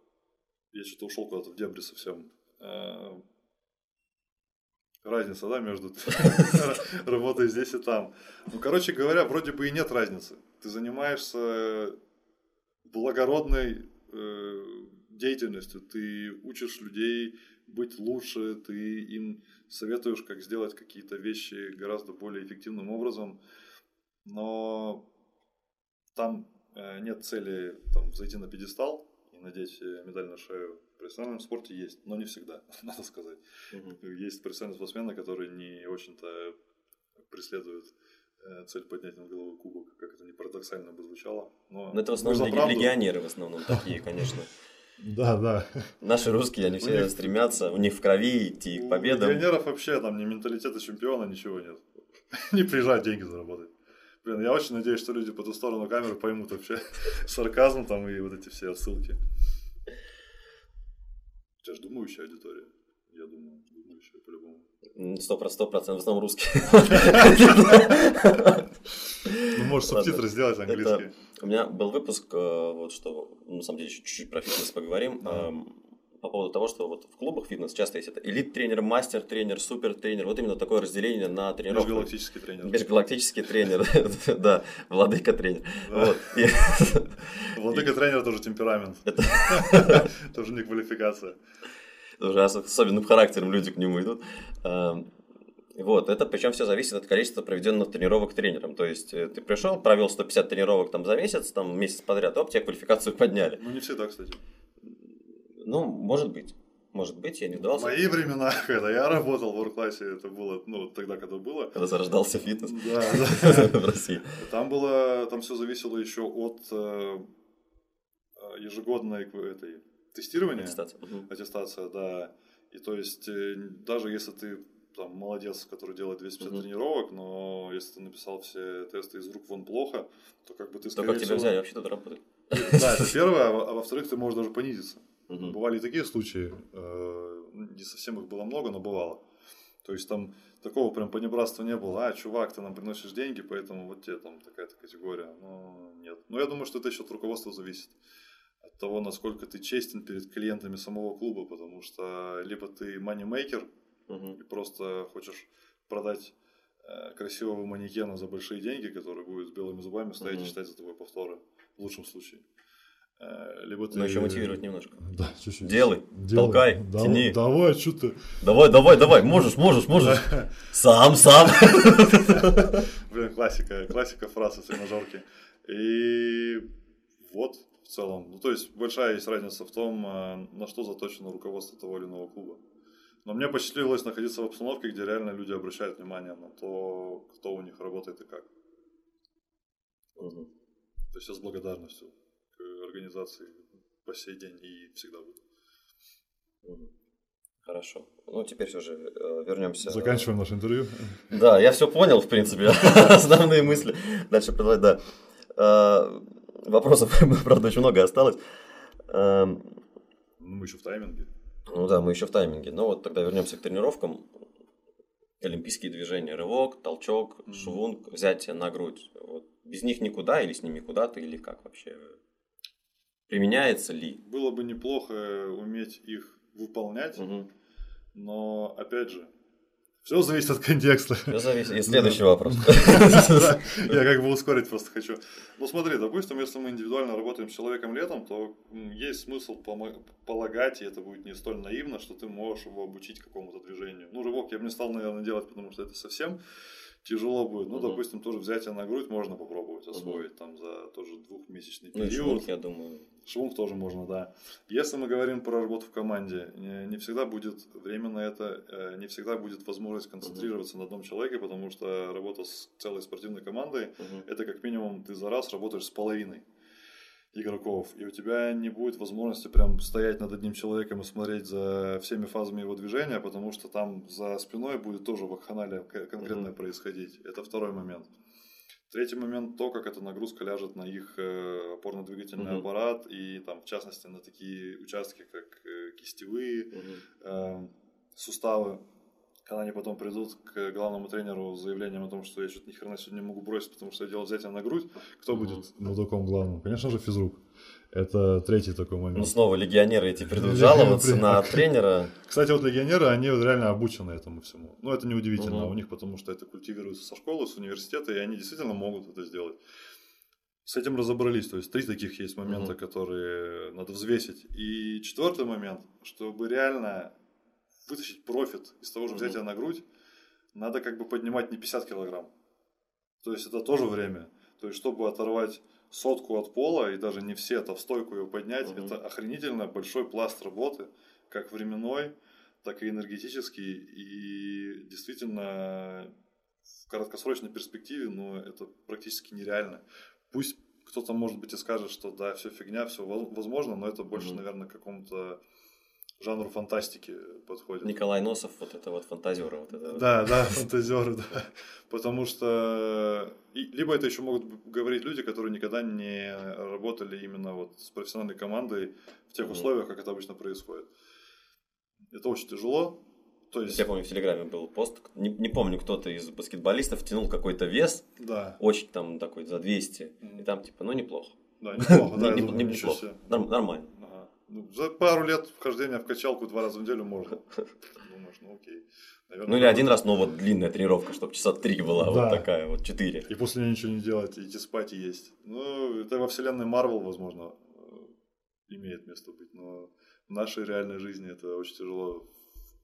я что-то ушел куда-то в дебри совсем. Э, разница, да, между работой здесь и там. Ну, короче говоря, вроде бы и нет разницы. Ты занимаешься благородной э, деятельностью, ты учишь людей быть лучше, ты им советуешь, как сделать какие-то вещи гораздо более эффективным образом, но там э, нет цели там, зайти на пьедестал и надеть медаль на шею профессиональном спорте есть, но не всегда, надо сказать. Угу. Есть профессиональные спортсмены, которые не очень-то преследуют э, цель поднять над головой кубок, как это не парадоксально бы звучало. Но, но это в основном лег- легионеры в основном такие, конечно. Да, да. Наши русские, они все стремятся, у них в крови идти к победам. У легионеров вообще там ни менталитета чемпиона, ничего нет. Не приезжать деньги заработать. Блин, я очень надеюсь, что люди по ту сторону камеры поймут вообще сарказм там и вот эти все отсылки. У тебя же думающая аудитория. Я думаю, думающая по-любому. Сто процентов, в основном русские. Ну, можешь субтитры сделать английские. У меня был выпуск, э, вот что, на самом деле, чуть-чуть про фитнес поговорим по поводу того, что вот в клубах фитнес часто есть это элит-тренер, мастер-тренер, супер-тренер. Вот именно такое разделение на тренировку. Межгалактический тренер. Межгалактический тренер, да, владыка-тренер. Владыка-тренер тоже темперамент. Тоже не квалификация. Уже особенным характером люди к нему идут. Вот, это причем все зависит от количества проведенных тренировок тренером. То есть э, ты пришел, провел 150 тренировок там за месяц, там месяц подряд, оп, тебе квалификацию подняли. Ну, не всегда, кстати. Ну, может быть. Может быть, я не дался. В мои времена, когда я работал в орг-классе, это было, ну, тогда, когда было. Когда зарождался фитнес. Да, да. В России. Там было, там все зависело еще от э, э, ежегодной этой тестирования. Аттестация. Аттестация, да. И то есть, э, даже если ты там молодец, который делает 250 угу. тренировок, но если ты написал все тесты из рук вон плохо, то как бы ты, То как тебя взяли вообще туда работать? Да, это первое, а, а во-вторых, ты можешь даже понизиться. Угу. Бывали и такие случаи, э, не совсем их было много, но бывало. То есть там такого прям понебратства не было. А, чувак, ты нам приносишь деньги, поэтому вот тебе там такая-то категория. Но нет. Но я думаю, что это еще от руководства зависит. От того, насколько ты честен перед клиентами самого клуба, потому что либо ты манимейкер угу. и просто хочешь продать э, красивого манекена за большие деньги, который будет с белыми зубами стоять угу. и читать за тобой повторы, в лучшем случае. Э, либо ты... Но еще мотивировать немножко. Да, чуть-чуть. Делай, Делай. толкай, давай, тяни. Давай, что ты... Давай, давай, давай, можешь, можешь, можешь. Сам, сам. Блин, классика, классика фразы тренажерки. И вот, в целом. Ну, то есть, большая есть разница в том, э, на что заточено руководство того или иного клуба. Но мне посчастливилось находиться в обстановке, где реально люди обращают внимание на то, кто у них работает и как. Угу. То есть я с благодарностью организации по сей день и всегда буду. Хорошо. Ну, теперь все же э, вернемся. Заканчиваем наше интервью. Да, я все понял, в принципе, основные мысли. Дальше продолжать, да. Э, вопросов, правда, очень много осталось. Э, ну, мы еще в тайминге. Ну да, мы еще в тайминге. Но вот тогда вернемся к тренировкам. Олимпийские движения, рывок, толчок, швунг, взятие на грудь. Вот. Без них никуда или с ними куда-то, или как вообще? Применяется ли? Было бы неплохо уметь их выполнять, Мгм. но опять же, все зависит от контекста. Всё зависит. И следующий вопрос. Я как бы ускорить просто хочу. Ну смотри, допустим, если мы индивидуально работаем с человеком летом, то есть смысл полагать, и это будет не столь наивно, что ты можешь его обучить какому-то движению. Ну, рывок я бы не стал, наверное, делать, потому что это совсем тяжело будет. Ну, допустим, тоже взятие на грудь можно попробовать освоить там за тоже двухмесячный Ну период. я думаю. Швунг тоже можно, да. Если мы говорим про работу в команде, не, всегда будет время на это, э, не всегда будет возможность концентрироваться на одном человеке, потому что работа с целой спортивной командой Мгм. это как минимум ты за раз работаешь с половиной игроков, и у тебя не будет возможности прям стоять над одним человеком и смотреть за всеми фазами его движения, потому что там за спиной будет тоже вакханалия к- конкретное Мгм. происходить. Это второй момент. Третий момент то, как эта нагрузка ляжет на их э, опорно-двигательный Мгм. аппарат и там в частности на такие участки, как э, кистевые, Мгм. э, суставы, когда они потом придут к главному тренеру с заявлением о том, что я что-то ни хрена сегодня не могу бросить, потому что я делал взятие на грудь, кто Мгм. будет мудаком главным? Конечно же, физрук. Это третий такой момент. Ну, снова легионеры эти придут Легионеры жаловаться на тренера. Кстати, вот легионеры, они реально обучены этому всему. Ну, это неудивительно Мгм. у них, потому что это культивируется со школы, с университета, и они действительно могут это сделать. С этим разобрались. То есть, три таких есть момента, которые надо взвесить. И четвертый момент, чтобы реально вытащить профит из того же взятия на грудь, надо как бы поднимать не 50 килограмм. То есть, это тоже время. То есть, чтобы оторвать сотку от пола и даже не все, это в стойку ее поднять, Мгм. это охренительно большой пласт работы, как временной, так и энергетический. И действительно, в краткосрочной перспективе, ну, это практически нереально. Пусть кто-то, может быть, и скажет, что да, все фигня, все возможно, но это больше, Мгм. наверное, какому-то жанру фантастики подходит. Николай Носов, вот это вот фантазера. Вот это вот. Да, да, фантазеры, да. Потому что и- либо это еще могут говорить люди, которые никогда не работали именно вот с профессиональной командой в тех условиях, как это обычно происходит. Это очень тяжело. То есть, Я помню, в Телеграме был пост, не, не помню, кто-то из баскетболистов тянул какой-то вес, да, очень там такой, за 200, и там типа, ну неплохо. да, неплохо, да, неплохо. Нормально. Ну, за пару лет вхождения в качалку два раза в неделю можно. Думаешь, ну окей. Наверное, Ну или один раз, но вот длинная тренировка, чтобы часа три была, Да. вот такая, вот четыре. И после нее ничего не делать, идти спать и есть. Ну, это во вселенной Марвел, возможно, э, имеет место быть, но в нашей реальной жизни это очень тяжело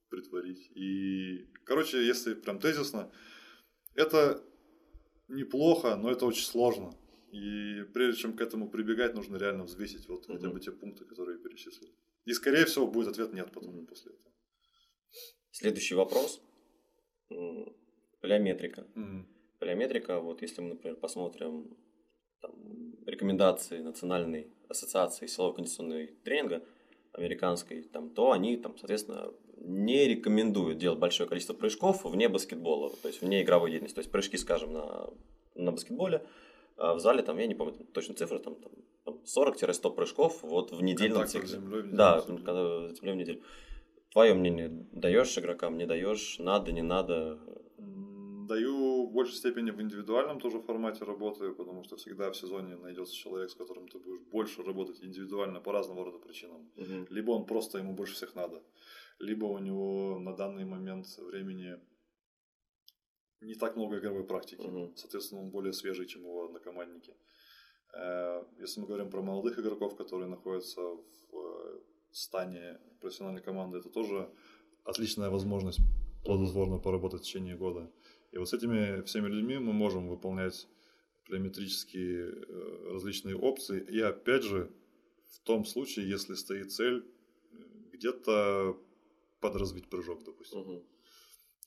притворить. И, короче, если прям тезисно, это неплохо, но это очень сложно. И прежде чем к этому прибегать, нужно реально взвесить вот хотя бы те пункты, которые я перечислил. И, скорее всего, будет ответ нет потом после этого. Следующий вопрос. Полиометрика. Мгм. Полиометрика, вот если мы, например, посмотрим там, рекомендации Национальной ассоциации силово-кондиционной тренинга американской, там, то они, там, соответственно, не рекомендуют делать большое количество прыжков вне баскетбола, то есть вне игровой деятельности. То есть прыжки, скажем, на, на баскетболе, в зале, там, я не помню точно цифры, там, там, там 40-100 прыжков вот в недельном цикле. землей в недельном Да, когда землей в неделю. Твое мнение, даешь игрокам, не даешь, надо, не надо? Даю в большей степени в индивидуальном тоже формате работаю, потому что всегда в сезоне найдется человек, с которым ты будешь больше работать индивидуально по разного рода причинам. Мгм. Либо он просто ему больше всех надо, либо у него на данный момент времени не так много игровой практики. Мгм. Соответственно, он более свежий, чем его однокомандники. Э, Если мы говорим про молодых игроков, которые находятся в э, стане профессиональной команды, это тоже отличная возможность плодотворно поработать в течение года. И вот с этими всеми людьми мы можем выполнять плеометрические э, различные опции. И опять же, в том случае, если стоит цель где-то подразвить прыжок, допустим. Мгм.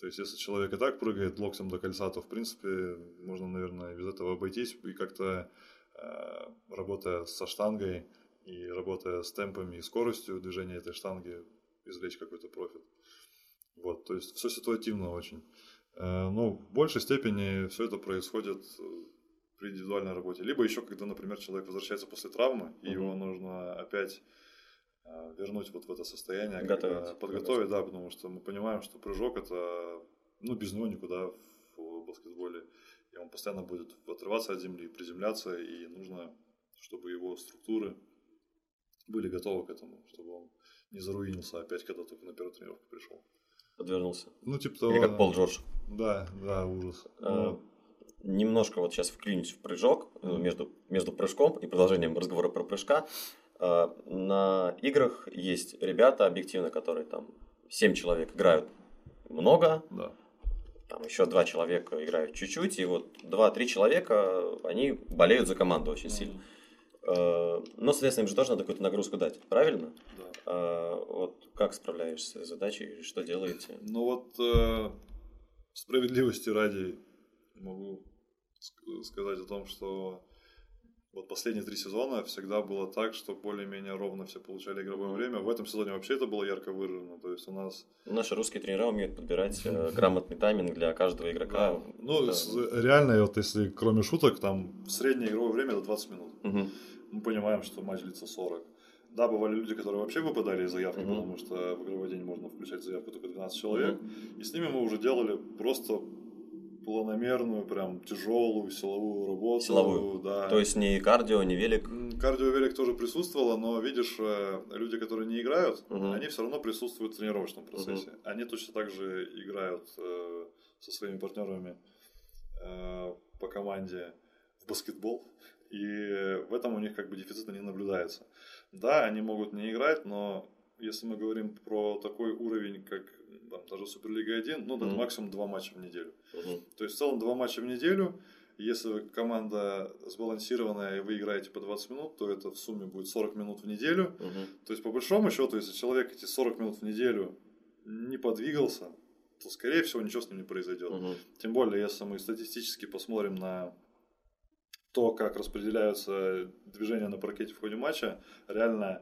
То есть, если человек и так прыгает локтем до кольца, то, в принципе, можно, наверное, без этого обойтись и как-то, э, работая со штангой и работая с темпами и скоростью движения этой штанги, извлечь какой-то профит. Вот, то есть, все ситуативно очень. Э, Но в большей степени все это происходит э, при индивидуальной работе. Либо еще, когда, например, человек возвращается после травмы, и Мгм. его нужно опять вернуть вот в это состояние, Готовить. когда- подготовить, да, потому что мы понимаем, что прыжок это, ну, без него никуда в баскетболе, и он постоянно будет отрываться от земли, приземляться, и нужно, чтобы его структуры были готовы к этому, чтобы он не заруинился опять, когда только на первую тренировку пришел. Подвернулся. Ну, типа того. Или как. Пол Джордж. Да, да, ужас. А, Ну, Немножко вот сейчас вклинюсь в прыжок э, между, между прыжком и продолжением разговора про прыжка. А, На играх есть ребята, объективно, которые там 7 человек играют много, да. там еще два человека играют чуть-чуть, и вот 2-3 человека, они болеют за команду очень сильно. Э, Но, соответственно, им же тоже надо какую-то нагрузку дать, правильно? Да. А, Вот как справляешься с задачей, что делаете? Ну вот э, справедливости ради могу ск- сказать о том, что вот последние три сезона всегда было так, что более-менее ровно все получали игровое время. В этом сезоне вообще это было ярко выражено. То есть у нас Наши русские тренера умеют подбирать э, грамотный тайминг для каждого игрока. Да. Ну, Да. с- реально, вот если кроме шуток, там среднее игровое время это 20 минут. Мгм. Мы понимаем, что матч длится 40. Да, бывали люди, которые вообще выпадали из заявки, Мгм. потому что в игровой день можно включать заявку только 12 человек. И с ними мы уже делали просто планомерную, прям тяжелую силовую работу. Силовую. Да. То есть ни кардио, ни велик. М, Кардиовелик тоже присутствовало, но видишь, э, люди, которые не играют, Мгм. они все равно присутствуют в тренировочном процессе. Они точно так же играют э, со своими партнерами э, по команде в баскетбол. И в этом у них как бы дефицита не наблюдается. Да, они могут не играть, но если мы говорим про такой уровень, как там, даже Суперлига 1, ну, это Мгм. максимум два матча в неделю. Мгм. То есть в целом два матча в неделю. Если команда сбалансированная и вы играете по 20 минут, то это в сумме будет 40 минут в неделю. Мгм. То есть по большому счету, если человек эти 40 минут в неделю не подвигался, то скорее всего ничего с ним не произойдет. Мгм. Тем более, если мы статистически посмотрим на то, как распределяются движения на паркете в ходе матча, реально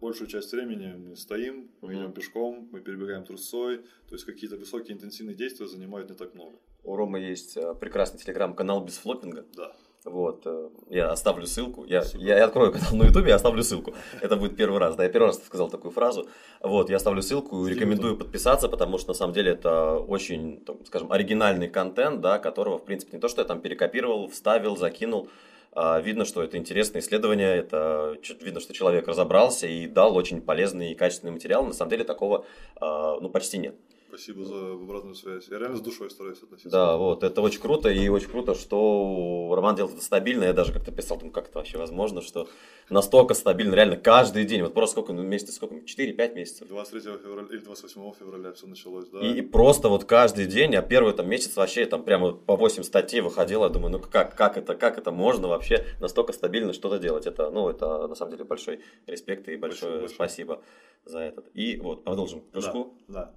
большую часть времени мы стоим, мы идем пешком, мы перебегаем трусцой, то есть какие-то высокие интенсивные действия занимают не так много. У Ромы есть э, прекрасный телеграм-канал без флоппинга. Да. Вот, э, я оставлю ссылку. Я, я открою канал на Ютубе, я оставлю ссылку. Это будет первый раз. Да, я первый раз сказал такую фразу. Вот, я оставлю ссылку и рекомендую подписаться, потому что на самом деле это очень, там, скажем, оригинальный контент, да, которого, в принципе, не то, что я там перекопировал, вставил, закинул. А видно, что это интересное исследование, это видно, что человек разобрался и дал очень полезный и качественный материал. На самом деле такого а, ну, почти нет. Спасибо за обратную связь. Я реально с душой стараюсь относиться. Да, вот, это очень круто, и очень круто, что Роман делает это стабильно. Я даже как-то писал, думаю, как это вообще возможно, что настолько стабильно, реально каждый день, вот просто сколько, ну, месяцев, сколько, 4-5 месяцев. 23 февраля или 28 февраля все началось, да. И, и просто вот каждый день, а первый там месяц вообще там прямо по 8 статей выходило, я думаю, ну как, как это, как это можно вообще настолько стабильно что-то делать? Это, ну, это на самом деле большой респект и большое большое. спасибо за этот. И вот, продолжим прыжку. Да.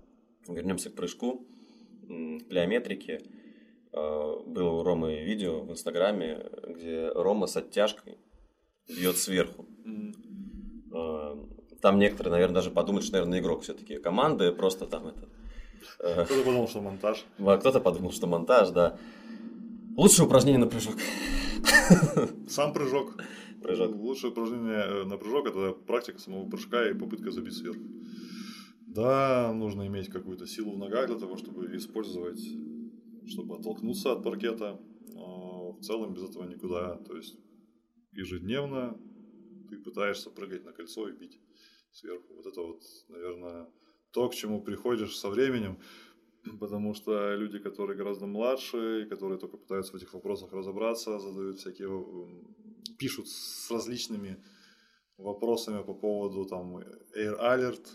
Вернемся к прыжку, к плеометрике. Э, Было у Ромы видео в Инстаграме, где Рома с оттяжкой бьет сверху. Э, Там некоторые, наверное, даже подумают, что, наверное, игрок все-таки команды, просто там это... э, Кто-то подумал, что монтаж. а Кто-то подумал, что монтаж, да. Лучшее упражнение на прыжок. Сам прыжок. Прыжок. Лучшее упражнение э, на прыжок это практика самого прыжка и попытка забить сверху. Да, нужно иметь какую-то силу в ногах для того, чтобы использовать, чтобы оттолкнуться от паркета. Но в целом без этого никуда. То есть ежедневно ты пытаешься прыгать на кольцо и бить сверху. Вот это вот, наверное, то, к чему приходишь со временем. Потому что люди, которые гораздо младше, которые только пытаются в этих вопросах разобраться, задают всякие, пишут с различными вопросами по поводу там Air Alert,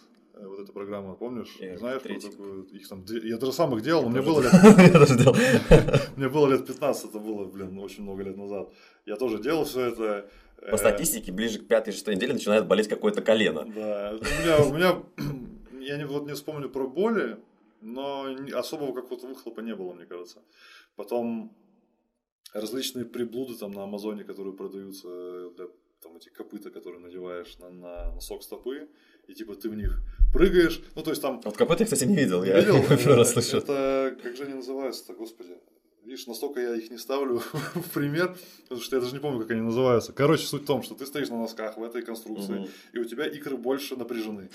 вот эта программа, помнишь? Air Знаешь, 30. такую? Их там, я даже сам их делал, но мне было лет Я мне было лет 15, это было, блин, очень много лет назад. Я тоже делал все это. По э, статистике, ближе к пятой-шестой неделе начинает болеть какое-то колено. Да, у меня, у меня я не, вот не вспомню про боли, но особого какого-то выхлопа не было, мне кажется. Потом различные приблуды там на Амазоне, которые продаются для там эти копыта, которые надеваешь на, на носок стопы, и типа ты в них прыгаешь, ну то есть там Вот какой-то я, кстати, не видел. Я видел? первый раз слышу. Это как же они называются-то, господи. Видишь, настолько я их не ставлю в пример, потому что я даже не помню, как они называются. Короче, суть в том, что ты стоишь на носках в этой конструкции, и у тебя икры больше напряжены.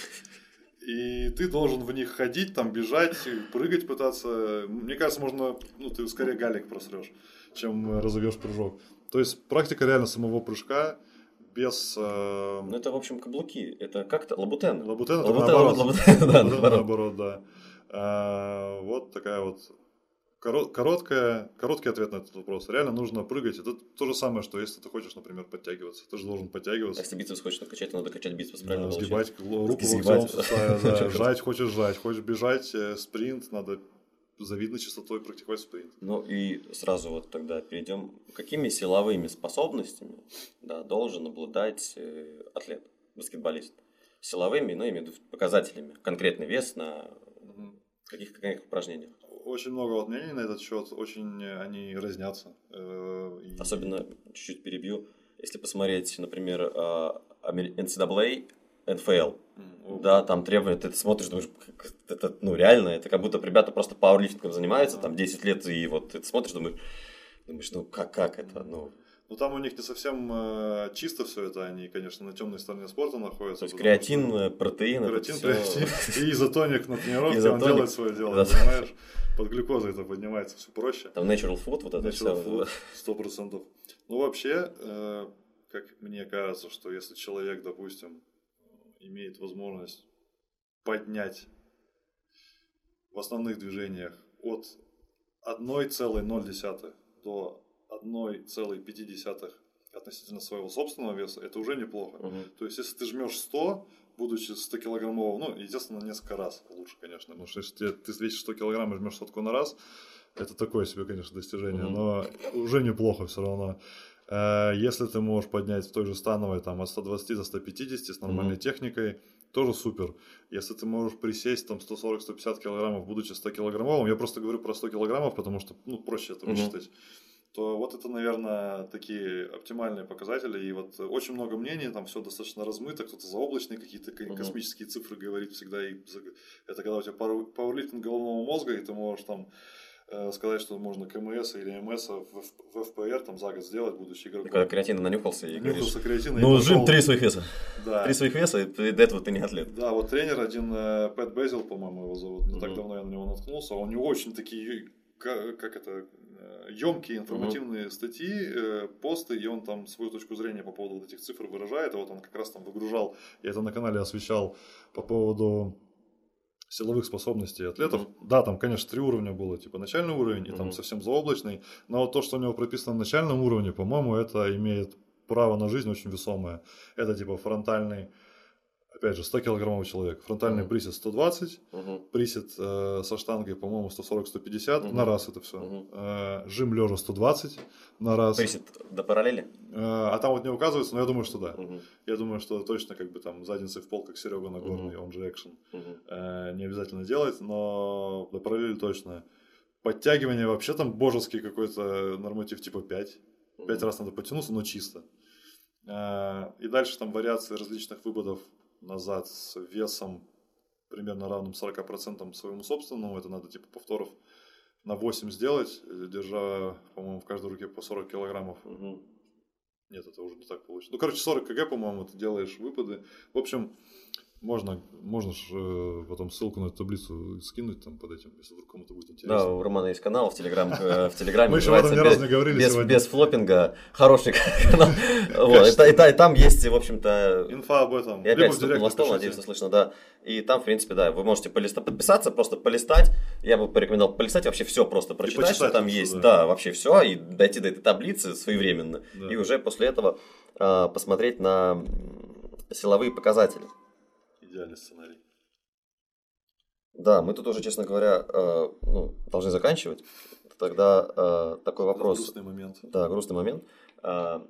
И ты должен в них ходить, там бежать, прыгать пытаться. Мне кажется, можно, ну, ты скорее галик просрешь, чем разовьешь прыжок. То есть практика реально самого прыжка без... э, Ну, это, в общем, каблуки. Это как-то лабутен. Лабутен это Лабутен, наоборот. лабутен, да, Лабутен наоборот. да. А, Вот такая вот коро- короткая, короткий ответ на этот вопрос. Реально нужно прыгать. Это то же самое, что если ты хочешь, например, подтягиваться. Ты же должен А подтягиваться. если бицепс хочешь накачать, то надо качать бицепс, Да, правильно получается? сгибать руку Сгибать. локтем, ставя, да, жать, хочешь жать, хочешь бежать, э, спринт, надо завидной частотой практиковать спринт. Ну и сразу вот тогда перейдем. Какими силовыми способностями да, должен обладать э, атлет, баскетболист? Силовыми, ну, имею в виду показателями. Конкретный вес на каких каких упражнениях. Очень много вот мнений на этот счет, очень э, они разнятся. Э, Особенно, чуть-чуть перебью, если посмотреть, например, NCAA, М, да, там требования, ты смотришь, думаешь, это, ну, реально, это как будто ребята просто пауэрлифтингом занимаются, там, 10 лет, и вот ты смотришь, думаешь, думаешь, ну, как, как это, ну, Ну там у них не совсем э, чисто все это, они, конечно, на темной стороне спорта находятся. то есть креатин, что- э, протеин, это Креатин, всё- креатин и изотоник на тренировке, он Изотоник. делает свое дело, Да. понимаешь? Под глюкозой это поднимается все проще. Там natural food, вот это Natural все. Сто процентов. Ну, вообще, э, как мне кажется, что если человек, допустим, имеет возможность поднять в основных движениях от 1,0 до 1,5 относительно своего собственного веса, это уже неплохо. Мгм. То есть, если ты жмешь 100, будучи 100 килограммовым, ну, естественно, несколько раз лучше, конечно, потому что если ты весишь 100 килограмм и жмешь сотку на раз, это такое себе, конечно, достижение, Мгм. но уже неплохо все равно. Э, Если ты можешь поднять в той же становой там, от 120 до 150 с нормальной Мгм. техникой, тоже супер. Если ты можешь присесть там 140-150 килограммов, будучи 100 килограммовым, я просто говорю про 100 килограммов, потому что ну, проще это высчитать, то вот это, наверное, такие оптимальные показатели. И вот очень много мнений, там все достаточно размыто, кто-то заоблачные какие-то Мгм. космические цифры говорит всегда. И это когда у тебя пауэр- пауэрлифтинг головного мозга, и ты можешь там сказать, что можно КМС или МС в, в ФПР там за год сделать, будучи игроком. Когда креатина нанюхался и говоришь, Нюхался креатина и ну, пошел. жим три своих веса. Да. Три своих веса, и до этого ты не атлет. Да, вот тренер один, э, Пэт Безил, по-моему, его зовут, не так Мгм. давно я на него наткнулся, у него очень такие, ка- как это, емкие информативные статьи, э, посты, и он там свою точку зрения по поводу вот этих цифр выражает, и вот он как раз там выгружал, я это на канале освещал по поводу силовых способностей атлетов. Мгм. Да, там, конечно, три уровня было, типа начальный уровень и там Мгм. совсем заоблачный, но вот то, что у него прописано на начальном уровне, по-моему, это имеет право на жизнь очень весомое. Это типа фронтальный, опять же, 100 килограммовый человек, фронтальный Мгм. присед 120, Мгм. присед э, со штангой, по-моему, 140-150 Мгм. на раз это все. Мгм. жим лежа 120 на раз. Присед до параллели. Э, а там вот не указывается, но я думаю, что да. Мгм. Я думаю, что точно как бы там задницей в пол, как Серега Нагорный, он же экшен. Мгм. Э, не обязательно делать, но до параллели точно. Подтягивание вообще там божеский какой-то норматив типа 5. Пять раз надо потянуться, но чисто. Э, И дальше там вариации различных выводов назад с весом примерно равным 40% своему собственному. Это надо типа повторов на 8 сделать, э, держа, по-моему, в каждой руке по 40 килограммов. Мгм. Нет, это уже не так получится. Ну, короче, 40 кг, по-моему, ты делаешь выпады. В общем, можно, можно ж, э, потом ссылку на эту таблицу скинуть там под этим, если вдруг кому-то будет интересно. Да, у Романа есть канал в Телеграм, э, в Телеграме Мы еще об этом ни разу не говорили без, сегодня. без флопинга, хороший канал. Вот, и та- и та- и там есть, в общем-то, Инфа об этом. Либо опять директ на стол, надеюсь, слышно, да. И там, в принципе, да, вы можете полиста- подписаться, просто полистать. Я бы порекомендовал полистать, вообще все просто прочитать, что там есть. да. Вообще все, и дойти до этой таблицы своевременно. И уже после этого а, посмотреть на силовые показатели. Идеальный сценарий. Да, мы тут уже, честно говоря, э, ну, должны заканчивать. Тогда э, такой вопрос. Грустный момент. Да, грустный момент. А,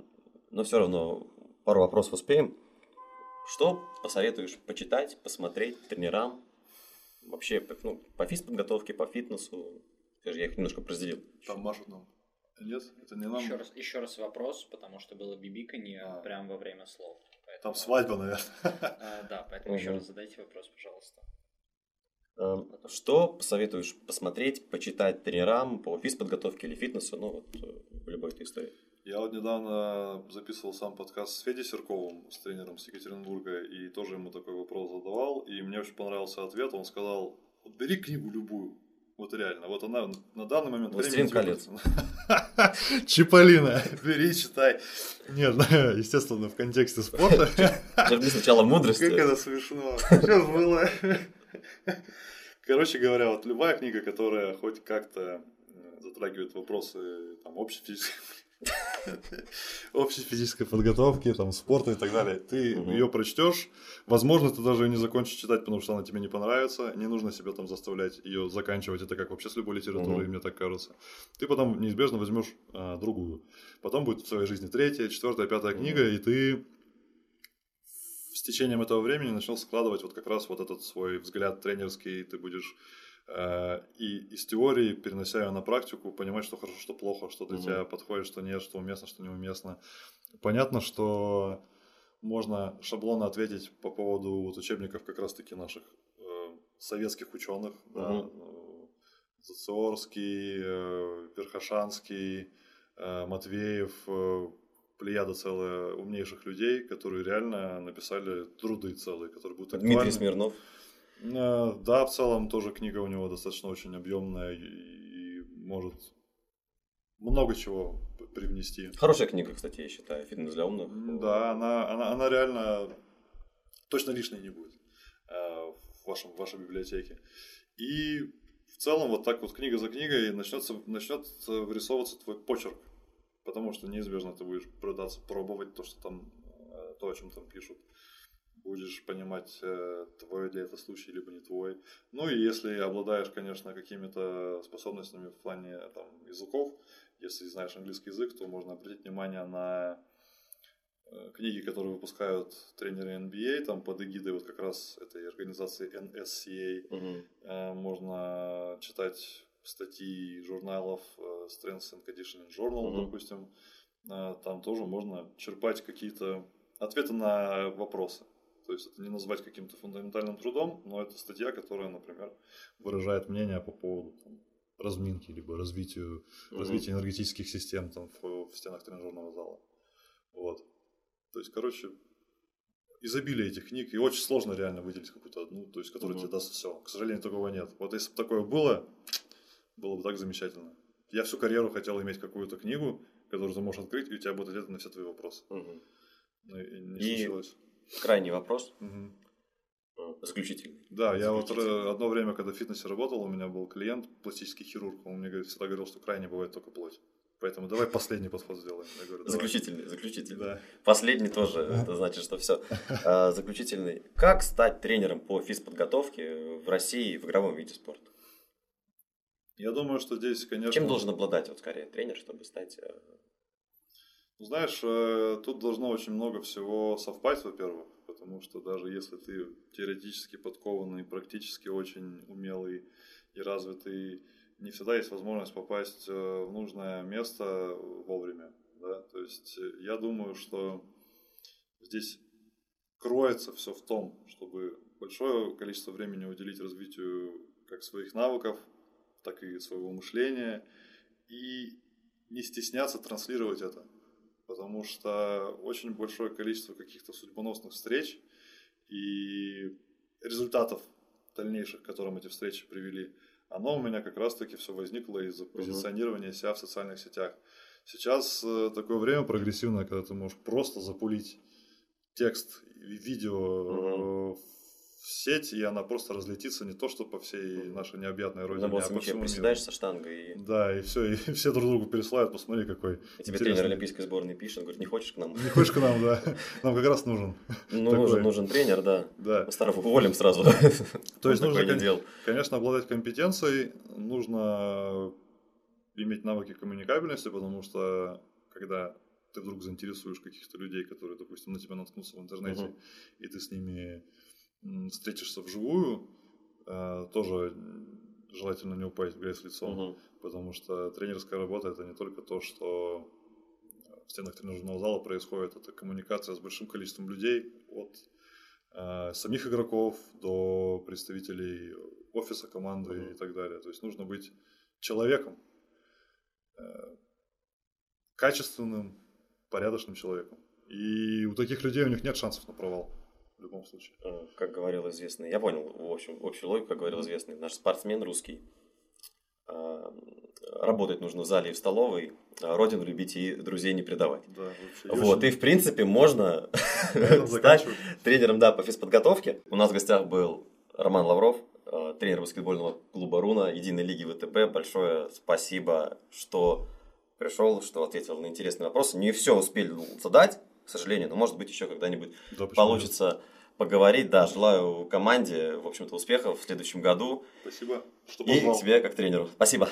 Но все равно пару вопросов успеем. Что посоветуешь почитать, посмотреть тренерам? Вообще, по- ну, по физподготовке, по фитнесу. Я их немножко разделил. Там машут нам. Нет, это не нам. Еще раз, еще раз вопрос, потому что было бибиканье А. прямо во время слов. Поэтому- Там свадьба, наверное. А, да, поэтому еще раз задайте вопрос, пожалуйста. А, Что посоветуешь посмотреть, почитать тренерам по физподготовке или фитнесу? Ну, вот э, в любой этой истории. Я вот недавно записывал сам подкаст с Федей Серковым, с тренером с Екатеринбурга, и тоже ему такой вопрос задавал, и мне очень понравился ответ. Он сказал, вот бери книгу любую, Вот реально, вот она на данный момент «Властелин колец». Чиполлино, бери, читай. Нет, естественно, в контексте спорта. Жми сначала мудрости. Как это смешно. Сейчас было. Короче говоря, вот любая книга, которая хоть как-то э, затрагивает вопросы там, общей физической общей физической подготовки, там, спорта и так далее. Ты угу. ее прочтешь, возможно, ты даже не закончишь читать, потому что она тебе не понравится. Не нужно себя там заставлять ее заканчивать. Это как вообще с любой литературой, угу. мне так кажется. Ты потом неизбежно возьмешь а, другую. Потом будет в своей жизни третья, четвертая, пятая угу. книга, и ты с течением этого времени начнешь складывать вот как раз вот этот свой взгляд тренерский, ты будешь и из теории, перенося ее на практику, понимать, что хорошо, что плохо, что для угу. тебя подходит, что нет, что уместно, что неуместно. Понятно, что можно шаблонно ответить по поводу вот учебников как раз-таки наших э, советских ученых, угу. да, э, Зациорский, э, Верхошанский, э, Матвеев, э, плеяда целая умнейших людей, которые реально написали труды целые, которые будут актуальны. Дмитрий Смирнов. Э, да, в целом тоже книга у него достаточно очень объемная и может много чего привнести. Хорошая книга, кстати, я считаю, фитнес для умных. Да, она, она, она реально точно лишней не будет э, в, вашем, в вашей библиотеке. И в целом вот так вот книга за книгой начнется, начнет вырисовываться твой почерк. Потому что неизбежно ты будешь пытаться пробовать то, что там, э, то, о чем там пишут будешь понимать, э, твой ли это случай, либо не твой. Ну и если обладаешь, конечно, какими-то способностями в плане там, языков, если знаешь английский язык, то можно обратить внимание на э, книги, которые выпускают тренеры NBA, там под эгидой вот как раз этой организации NSCA. Угу. Можно читать статьи журналов Strength and Conditioning Journal, угу. допустим. Там тоже можно черпать какие-то ответы на вопросы. То есть это не назвать каким-то фундаментальным трудом, но это статья, которая, например, выражает мнение по поводу там, разминки, либо развитию, mm-hmm. развития энергетических систем там, в, в стенах тренажерного зала. Вот. То есть, короче, изобилие этих книг, и очень сложно реально выделить какую-то одну, то есть, которая mm-hmm. тебе даст все. К сожалению, такого нет. Вот если бы такое было, было бы так замечательно. Я всю карьеру хотел иметь какую-то книгу, которую ты можешь открыть, и у тебя будет ответ на все твои вопросы. Mm-hmm. Ну, и не и случилось. Крайний вопрос. Угу. Заключительный. Да, я вот э, одно время, когда в фитнесе работал, у меня был клиент, пластический хирург, он мне всегда говорил, что крайне бывает только плоть. Поэтому давай последний подход сделаем. Я говорю, заключительный, заключительный. Да. Последний тоже, это значит, что все. А, заключительный. Как стать тренером по физподготовке в России в игровом виде спорта? Я думаю, что здесь, конечно... Чем должен обладать, вот скорее, тренер, чтобы стать э, знаешь, э, тут должно очень много всего совпасть, во-первых, потому что даже если ты теоретически подкованный, практически очень умелый и развитый, не всегда есть возможность попасть э, в нужное место вовремя. Да? То есть э, я думаю, что здесь кроется все в том, чтобы большое количество времени уделить развитию как своих навыков, так и своего мышления, и не стесняться транслировать это потому что очень большое количество каких-то судьбоносных встреч и результатов дальнейших, к которым эти встречи привели, оно у меня как раз-таки все возникло из-за позиционирования себя в социальных сетях. Сейчас э, такое время прогрессивное, когда ты можешь просто запулить текст, видео угу в сеть, и она просто разлетится не то, что по всей нашей необъятной родине, а по всему приседаешь миру. со штангой. И... Да, и все, и все друг другу переслают, посмотри, какой И тебе тренер Олимпийской сборной пишет, говорит, не хочешь к нам? Не хочешь к нам, да. Нам как раз нужен. Ну, нужен, нужен тренер, да. Да. Старого уволим сразу. То есть нужно, конечно, обладать компетенцией, нужно иметь навыки коммуникабельности, потому что когда ты вдруг заинтересуешь каких-то людей, которые, допустим, на тебя наткнутся в интернете, и ты с ними встретишься вживую, э, тоже желательно не упасть в грязь лицом, угу. потому что тренерская работа это не только то, что в стенах тренажерного зала происходит, это коммуникация с большим количеством людей, от э, самих игроков до представителей офиса команды угу. и так далее. То есть нужно быть человеком, э, качественным, порядочным человеком. И у таких людей у них нет шансов на провал в любом случае. Э, как говорил известный, я понял, в общем, общую логику, как говорил известный, наш спортсмен русский, э, работать нужно в зале и в столовой, а родину любить и друзей не предавать. Да, вообще. Вот, и в принципе можно стать тренером, да, по физподготовке. У нас в гостях был Роман Лавров, э, тренер баскетбольного клуба Руна, единой лиги ВТБ. Большое спасибо, что пришел, что ответил на интересные вопросы. Не все успели задать, к сожалению, но может быть еще когда-нибудь Да, получится поговорить. Да, желаю команде, в общем-то, успехов в следующем году? Спасибо, что и позвал. тебе как тренеру. Спасибо.